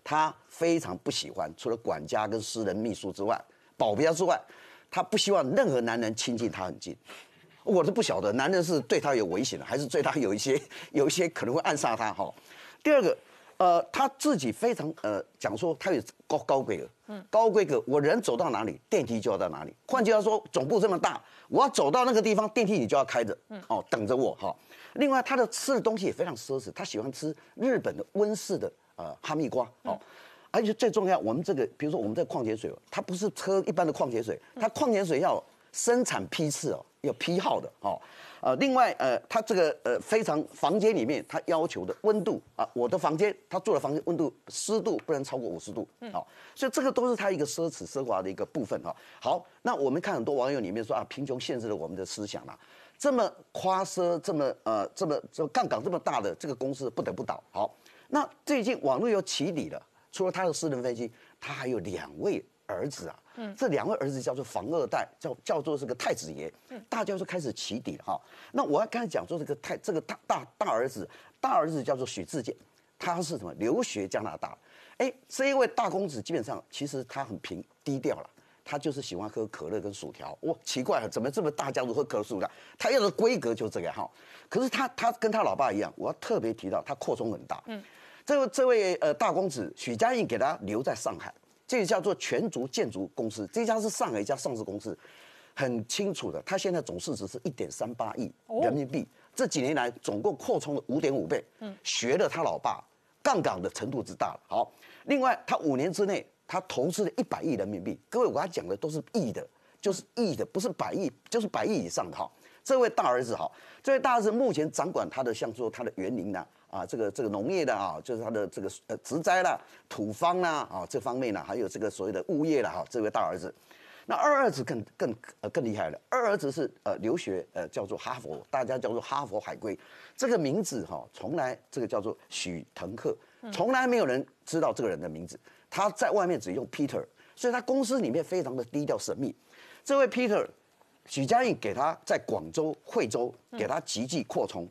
他非常不喜欢，除了管家跟私人秘书之外，保镖之外，他不希望任何男人亲近他很近。我是不晓得，男人是对他有危险的，还是对他有一些有一些可能会暗杀他哈。第二个，呃，他自己非常呃讲说他有高高规格，嗯，高规格，我人走到哪里，电梯就要到哪里。换句话说，总部这么大，我要走到那个地方，电梯你就要开着，嗯，哦，等着我哈。另外，他的吃的东西也非常奢侈，他喜欢吃日本的温室的。呃，哈密瓜哦，而且最重要，我们这个，比如说我们这矿泉水，它不是喝一般的矿泉水，它矿泉水要生产批次哦，要批号的哦。呃，另外呃，它这个呃非常房间里面它要求的温度啊，我的房间他住的房间温度湿度不能超过五十度，好，所以这个都是它一个奢侈奢华的一个部分哈。好，那我们看很多网友里面说啊，贫穷限制了我们的思想啦，这么夸奢，这么呃这么这杠杆这么大的这个公司不得不倒，好。那最近网络又起底了，除了他的私人飞机，他还有两位儿子啊。嗯，这两位儿子叫做房二代，叫叫做这个太子爷。嗯，大家就开始起底了哈。那我要刚才讲说这个太这个大大大儿子，大儿子叫做许志健，他是什么？留学加拿大。哎，这一位大公子基本上其实他很平低调了，他就是喜欢喝可乐跟薯条。哇，奇怪了，怎么这么大家族喝可乐薯条？他要的规格就是这个哈。可是他他跟他老爸一样，我要特别提到他扩充很大。嗯。这位这位呃大公子许家印给他留在上海，这个叫做全族建筑公司，这家是上海一家上市公司，很清楚的，他现在总市值是一点三八亿人民币，这几年来总共扩充了五点五倍，嗯，学了他老爸，杠杆的程度之大了。好，另外他五年之内他投资了一百亿人民币，各位我他讲的都是亿的，就是亿的，不是百亿，就是百亿以上的哈。这位大儿子哈，这位大儿子目前掌管他的像说他的园林呢。啊，这个这个农业的啊，就是他的这个呃植栽啦、土方啦啊这方面呢，还有这个所谓的物业了哈。这位大儿子，那二儿子更更呃更厉害了。二儿子是呃留学呃叫做哈佛，大家叫做哈佛海归。这个名字哈，从来这个叫做许腾克，从来没有人知道这个人的名字。他在外面只用 Peter，所以他公司里面非常的低调神秘。这位 Peter，许家印给他在广州、惠州给他积极扩充。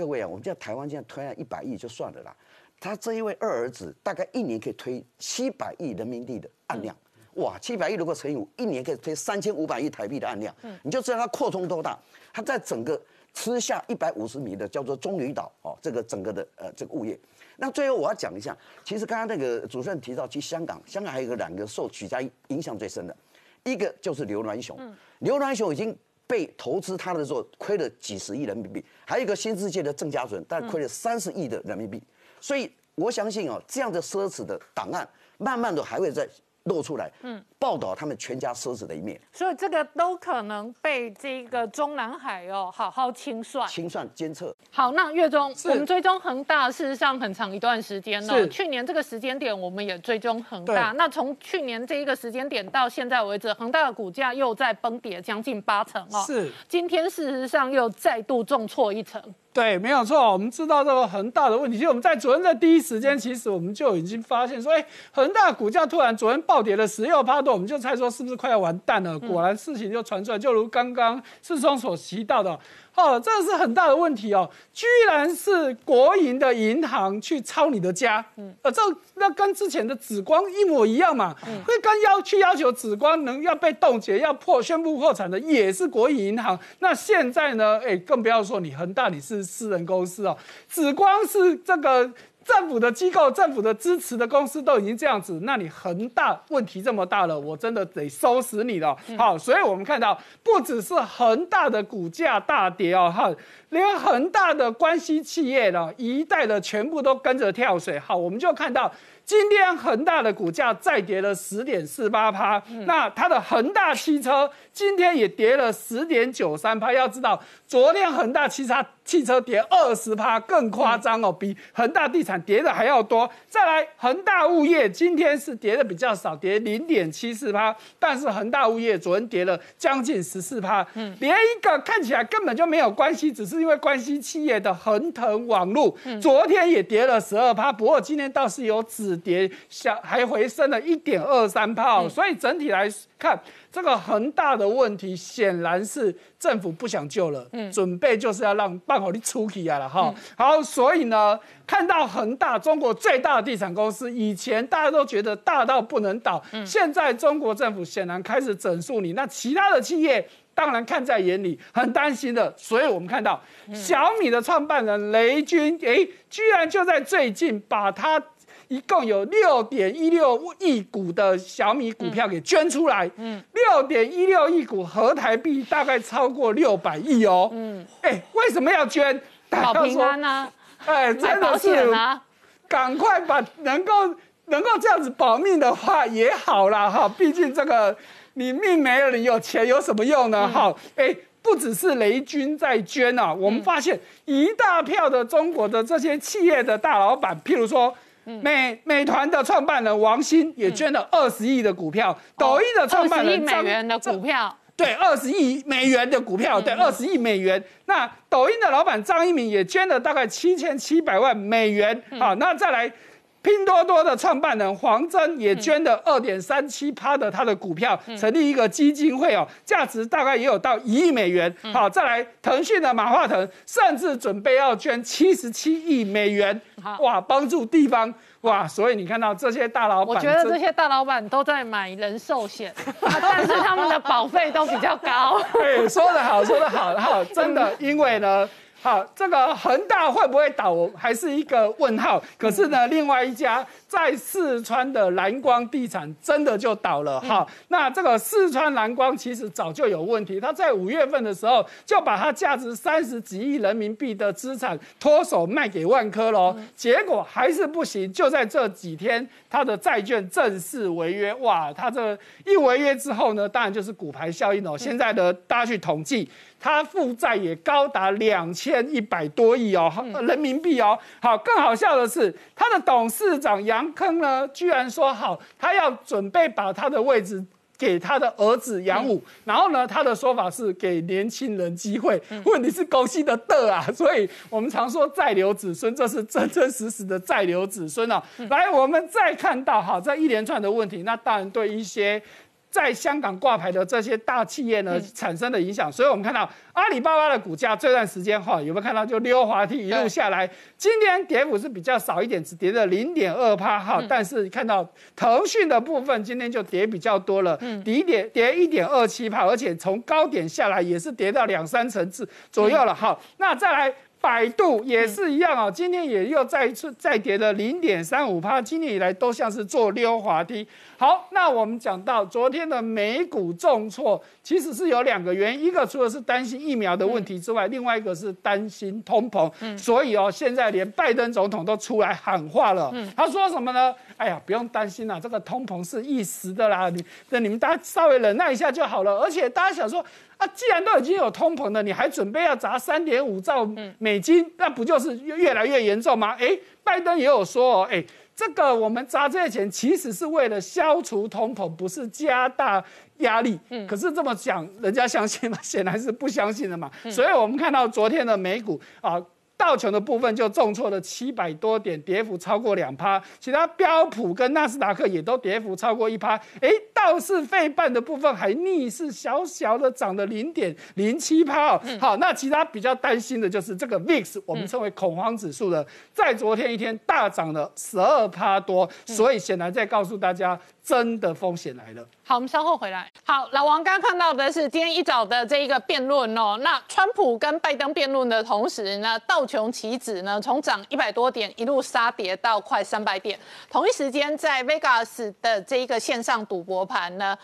各位啊，我们在台湾现在推案一百亿就算了啦，他这一位二儿子大概一年可以推七百亿人民币的案量，哇，七百亿如果乘以五，一年可以推三千五百亿台币的案量，嗯，你就知道他扩充多大。他在整个吃下一百五十米的叫做中旅岛哦，这个整个的呃这个物业。那最后我要讲一下，其实刚刚那个主持人提到，去香港，香港还有个两个受许家影响最深的，一个就是刘銮雄，刘銮雄已经。被投资他的时候亏了几十亿人民币，还有一个新世界的郑家纯，但亏了三十亿的人民币，所以我相信啊，这样的奢侈的档案，慢慢的还会再。露出来，嗯，报道他们全家奢侈的一面，所以这个都可能被这个中南海哦好好清算、清算监测。好，那月中我们追踪恒大，事实上很长一段时间了。去年这个时间点，我们也追踪恒大。那从去年这一个时间点到现在为止，恒大的股价又在崩跌将近八成哦。是，今天事实上又再度重挫一层。对，没有错。我们知道这个恒大的问题，其实我们在昨天的第一时间，其实我们就已经发现说，哎，恒大股价突然昨天暴跌了十六趴多，我们就猜说是不是快要完蛋了？果然事情就传出来，就如刚刚世聪所提到的。哦，这个是很大的问题哦，居然是国营的银行去抄你的家，嗯，呃，这那跟之前的紫光一模一样嘛，嗯，会跟要去要求紫光能要被冻结、要破宣布破产的也是国营银行，那现在呢，哎，更不要说你恒大你是私人公司哦，紫光是这个。政府的机构、政府的支持的公司都已经这样子，那你恒大问题这么大了，我真的得收拾你了。好，所以我们看到不只是恒大的股价大跌哦，哈，连恒大的关系企业呢，一代的全部都跟着跳水。好，我们就看到。今天恒大的股价再跌了十点四八趴，那它的恒大汽车今天也跌了十点九三趴。要知道，昨天恒大汽车汽车跌二十趴，更夸张哦，比恒大地产跌的还要多。再来，恒大物业今天是跌的比较少，跌零点七四趴，但是恒大物业昨天跌了将近十四趴，嗯，连一个看起来根本就没有关系，只是因为关系企业的恒腾网络，昨天也跌了十二趴，不过今天倒是有止。跌小还回升了一点二三炮，所以整体来看，这个恒大的问题显然是政府不想救了，嗯，准备就是要让办好的出去啊了哈。好，所以呢，看到恒大中国最大的地产公司，以前大家都觉得大到不能倒，现在中国政府显然开始整肃你，那其他的企业当然看在眼里，很担心的。所以我们看到小米的创办人雷军，哎，居然就在最近把他。一共有六点一六亿股的小米股票给捐出来，嗯，六点一六亿股合台币大概超过六百亿哦，嗯，哎，为什么要捐？保平安啊，哎，真的是赶快把能够能够这样子保命的话也好了哈，毕竟这个你命没了，你有钱有什么用呢？哈，哎，不只是雷军在捐啊，我们发现一大票的中国的这些企业的大老板，譬如说。美美团的创办人王兴也捐了二十亿的股票，抖音的创办人张美元的股票，对，二十亿美元的股票，对，二十亿美元。那抖音的老板张一鸣也捐了大概七千七百万美元。好，那再来。拼多多的创办人黄峥也捐了二点三七趴的他的股票，成立一个基金会哦，价值大概也有到一亿美元。好，再来腾讯的马化腾，甚至准备要捐七十七亿美元，哇，帮助地方。哇，所以你看到这些大老板，我觉得这些大老板都在买人寿险，但是他们的保费都比较高。对，说得好，说得好，好，真的，因为呢。好，这个恒大会不会倒，还是一个问号。可是呢，另外一家在四川的蓝光地产真的就倒了。哈，那这个四川蓝光其实早就有问题，他在五月份的时候就把它价值三十几亿人民币的资产脱手卖给万科喽，结果还是不行。就在这几天，他的债券正式违约。哇，他这一违约之后呢，当然就是股牌效应哦。现在的大家去统计。他负债也高达两千一百多亿哦，人民币哦。好，更好笑的是，他的董事长杨坑呢，居然说好，他要准备把他的位置给他的儿子杨武。然后呢，他的说法是给年轻人机会。问题是狗戏的的啊，所以我们常说再留子孙，这是真真实实的再留子孙啊。来，我们再看到哈，这一连串的问题，那当然对一些。在香港挂牌的这些大企业呢，产生的影响，所以我们看到阿里巴巴的股价这段时间哈，有没有看到就溜滑梯一路下来？今天跌幅是比较少一点，只跌了零点二帕哈，但是看到腾讯的部分今天就跌比较多了，跌点跌一点二七帕，而且从高点下来也是跌到两三层次左右了哈。那再来。百度也是一样啊，今天也又再一次再跌了零点三五趴，今年以来都像是坐溜滑梯。好，那我们讲到昨天的美股重挫，其实是有两个原因，一个除了是担心疫苗的问题之外，另外一个是担心通膨。嗯，所以哦，现在连拜登总统都出来喊话了。嗯，他说什么呢？哎呀，不用担心啦，这个通膨是一时的啦，你那你们大家稍微忍耐一下就好了。而且大家想说。啊，既然都已经有通膨了，你还准备要砸三点五兆美金，那不就是越来越严重吗？哎，拜登也有说哦，哎，这个我们砸这些钱其实是为了消除通膨，不是加大压力。嗯，可是这么讲，人家相信吗？显然是不相信的嘛。所以我们看到昨天的美股啊。道琼的部分就重挫了七百多点，跌幅超过两趴。其他标普跟纳斯达克也都跌幅超过一趴。哎，倒是费半的部分还逆势小小的涨了零点零七趴。好，那其他比较担心的就是这个 VIX，我们称为恐慌指数的，在昨天一天大涨了十二趴多。所以显然在告诉大家。真的风险来了。好，我们稍后回来。好，老王刚刚看到的是今天一早的这一个辩论哦。那川普跟拜登辩论的同时呢，道琼期指呢，从涨一百多点一路杀跌到快三百点。同一时间，在 Vegas 的这一个线上赌博盘呢。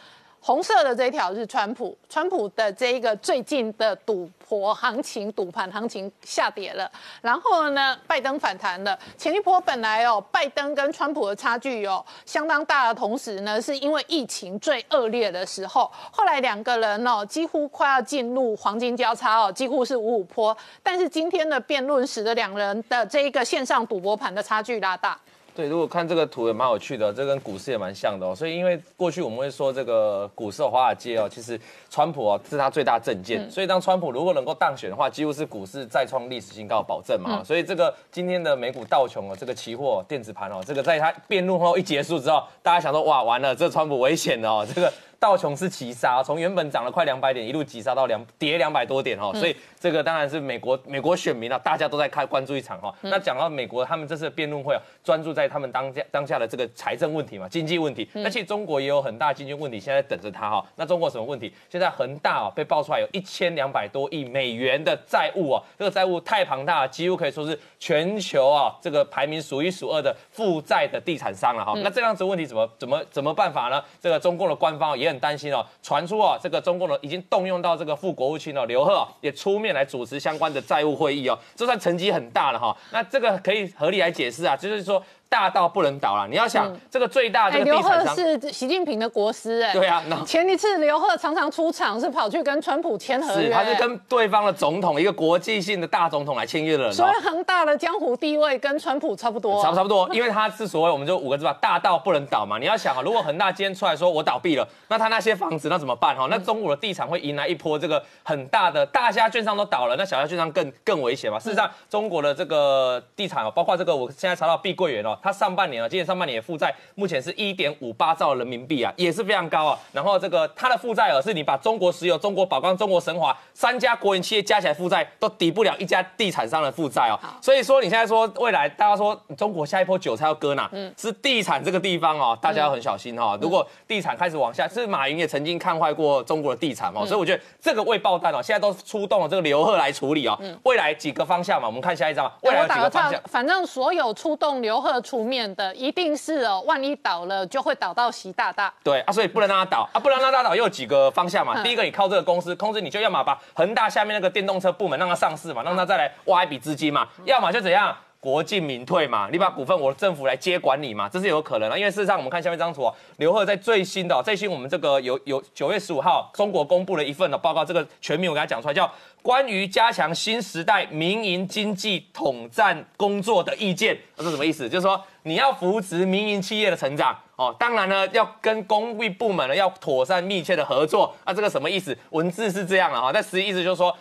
红色的这条是川普，川普的这一个最近的赌博行情、赌盘行情下跌了，然后呢，拜登反弹了。前一波本来哦，拜登跟川普的差距有相当大的同时呢，是因为疫情最恶劣的时候，后来两个人哦，几乎快要进入黄金交叉哦，几乎是五五坡。但是今天的辩论使得两人的这一个线上赌博盘的差距拉大。对，如果看这个图也蛮有趣的，这跟股市也蛮像的哦。所以因为过去我们会说这个股市华尔街哦，其实川普哦是他最大政见，所以当川普如果能够当选的话，几乎是股市再创历史新高保证嘛。所以这个今天的美股道琼哦，这个期货电子盘哦，这个在他辩论后一结束之后，大家想说哇完了，这川普危险了哦，这个。道琼斯急杀，从原本涨了快两百点，一路急杀到两跌两百多点哈，所以这个当然是美国美国选民啊，大家都在看关注一场哈。那讲到美国，他们这次辩论会啊，专注在他们当下当下的这个财政问题嘛，经济问题。那其实中国也有很大经济问题，现在等着他哈。那中国什么问题？现在恒大哦被爆出来有一千两百多亿美元的债务哦，这个债务太庞大了，几乎可以说是全球啊这个排名数一数二的负债的地产商了哈。那这样子问题怎么怎么怎么办法呢？这个中共的官方也也很担心哦，传出哦，这个中共呢已经动用到这个副国务卿哦，刘贺也出面来主持相关的债务会议哦，这算成绩很大了哈。那这个可以合理来解释啊，就是说。大到不能倒了，你要想这个最大的刘鹤是习近平的国师哎，对啊，前一次刘鹤常常出场是跑去跟川普签合约，他是跟对方的总统一个国际性的大总统来签约的人，所以恒大的江湖地位跟川普差不多，差不差不多，因为他是所谓我们就五个字吧，大到不能倒嘛。你要想啊，如果恒大今天出来说我倒闭了，那他那些房子那怎么办哈？那中国的地产会迎来一波这个很大的，大家券商都倒了，那小家券商更更危险嘛。事实上，中国的这个地产哦，包括这个我现在查到碧桂园哦，它上半年啊。今年上半年的负债目前是一点五八兆人民币啊，也是非常高啊。然后这个它的负债额是你把中国石油、中国宝钢、中国神华三家国营企业加起来负债都抵不了一家地产商的负债哦。所以说你现在说未来大家说中国下一波韭菜要割哪？嗯，是地产这个地方哦，大家要很小心哈。如果地产开始往下，是马云也曾经看坏过中国的地产哦，所以我觉得这个未爆弹哦，现在都出动了这个刘鹤来处理哦。未来几个方向嘛，我们看下一张。未来几个方向，反正所有出动刘鹤出面的。一定是哦，万一倒了就会倒到习大大。对啊，所以不能让他倒啊，不能让他倒，又有几个方向嘛。第一个，你靠这个公司控制，你就要么把恒大下面那个电动车部门让它上市嘛，让它再来挖一笔资金嘛；要么就怎样，国进民退嘛，你把股份我政府来接管理嘛，这是有可能的。因为事实上，我们看下面这张图啊，刘鹤在最新的最新我们这个有有九月十五号中国公布了一份的报告，这个全名我给他讲出来叫。关于加强新时代民营经济统战工作的意见，这是什么意思？就是说你要扶持民营企业的成长哦，当然呢要跟公务部门呢要妥善密切的合作啊，这个什么意思？文字是这样了哈，但实际意思就是说。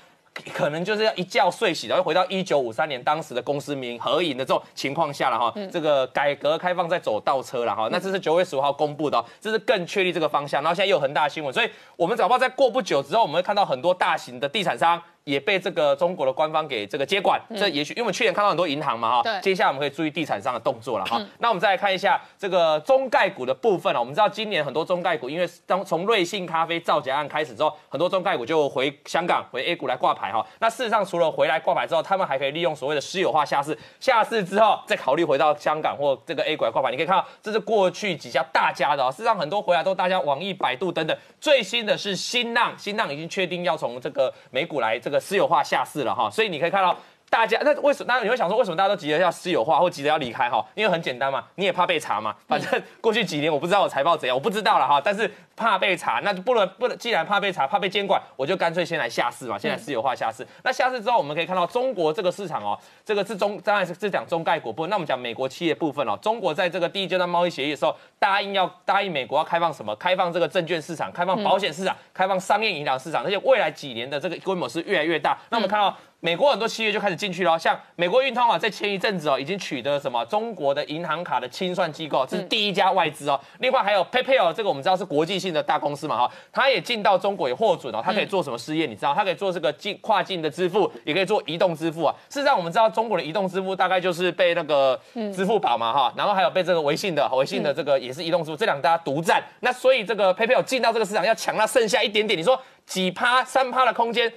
可能就是要一觉睡醒，然后回到一九五三年当时的公司名合影的这种情况下了哈。这个改革开放在走倒车了哈。那这是九月十五号公布的，这是更确立这个方向。然后现在又有很大新闻，所以我们早报在过不久之后，我们会看到很多大型的地产商。也被这个中国的官方给这个接管，这也许因为我们去年看到很多银行嘛哈，接下来我们可以注意地产商的动作了哈。那我们再来看一下这个中概股的部分啊，我们知道今年很多中概股，因为当从瑞幸咖啡造假案开始之后，很多中概股就回香港回 A 股来挂牌哈。那事实上除了回来挂牌之后，他们还可以利用所谓的私有化下市，下市之后再考虑回到香港或这个 A 股来挂牌。你可以看到这是过去几家大家的啊，事实上很多回来都大家网易、百度等等。最新的是新浪，新浪已经确定要从这个美股来这个私有化下市。了哈，所以你可以看到大家那为什么？那你会想说，为什么大家都急着要私有化或急着要离开哈？因为很简单嘛，你也怕被查嘛。反正过去几年我不知道我财报怎样，我不知道了哈。但是。怕被查，那就不能不能。既然怕被查，怕被监管，我就干脆先来下市嘛。先来私有化下市，那下市之后，我们可以看到中国这个市场哦，这个是中当然是是讲中概股部分。那我们讲美国企业部分哦，中国在这个第一阶段贸易协议的时候，答应要答应美国要开放什么？开放这个证券市场，开放保险市场，开放商业银行市场，而且未来几年的这个规模是越来越大。那我们看到美国很多企业就开始进去了，像美国运通啊，在前一阵子哦，已经取得什么中国的银行卡的清算机构，这是第一家外资哦。另外还有 PayPal 这个我们知道是国际性的大公司嘛哈。他也进到中国也获准哦，他可以做什么事业？你知道，他可以做这个境跨境的支付，也可以做移动支付啊。事实上，我们知道中国的移动支付大概就是被那个支付宝嘛哈，然后还有被这个微信的微信的这个也是移动支付，这两大家独占。那所以这个 PayPal 进到这个市场要抢那剩下一点点，你说几趴三趴的空间？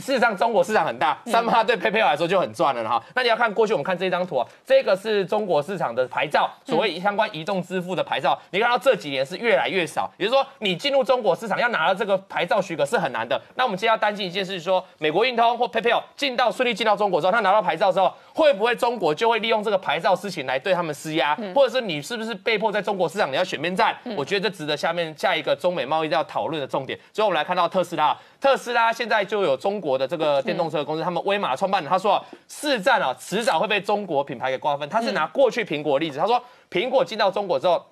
事实上中国市场很大，三八对 PayPal 来说就很赚了哈。那你要看过去，我们看这张图啊，这个是中国市场的牌照，所谓相关移动支付的牌照，你看到这几年是越来越少，也就是说你进入中国市场要拿到这个牌照许可是很难的。那我们今天要担心一件事，是说美国运通或 PayPal 进到顺利进到中国之后，他拿到牌照之后，会不会中国就会利用这个牌照事情来对他们施压，或者是你是不是被迫在中国市场你要选边站？我觉得这值得下面下一个中美贸易要讨论的重点。所以我们来看到特斯拉，特斯拉现在就有中国的这个电动车公司，他们威马创办人他说，市占啊迟早会被中国品牌给瓜分。他是拿过去苹果例子，他说苹果进到中国之后。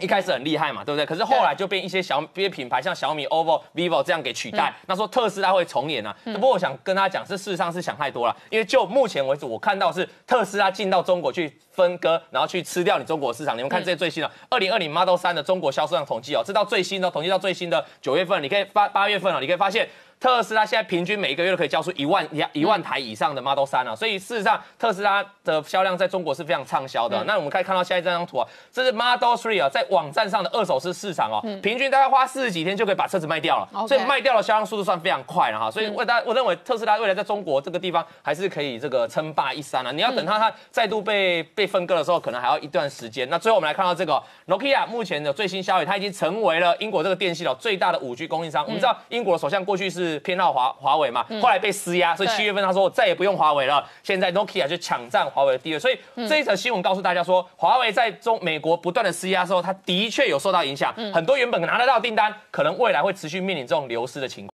一开始很厉害嘛，对不对？可是后来就被一些小一些品牌，像小米、OPPO、vivo 这样给取代。那说特斯拉会重演啊？不过我想跟他讲，这事实上是想太多了。因为就目前为止，我看到是特斯拉进到中国去分割，然后去吃掉你中国市场。你们看这些最新的二零二零 Model 三的中国销售量统计哦，这到最新的统计到最新的九月份，你可以发八月份了，你可以发现。特斯拉现在平均每一个月都可以交出一万一一万台以上的 Model 三啊，所以事实上特斯拉的销量在中国是非常畅销的。那我们可以看到现在这张图啊，这是 Model Three 啊，在网站上的二手市市场哦，平均大概花四十几天就可以把车子卖掉了，所以卖掉的销量速度算非常快了哈。所以我大我认为特斯拉未来在中国这个地方还是可以这个称霸一三啊。你要等它它再度被被分割的时候，可能还要一段时间。那最后我们来看到这个 Nokia 目前的最新消息，它已经成为了英国这个电信的最大的五 G 供应商。我们知道英国的首相过去是偏好华华。华为嘛，后来被施压，所以七月份他说我再也不用华为了。现在 Nokia 就抢占华为的地位，所以这一则新闻告诉大家说，华为在中美国不断的施压之后，它的确有受到影响。很多原本拿得到订单，可能未来会持续面临这种流失的情况。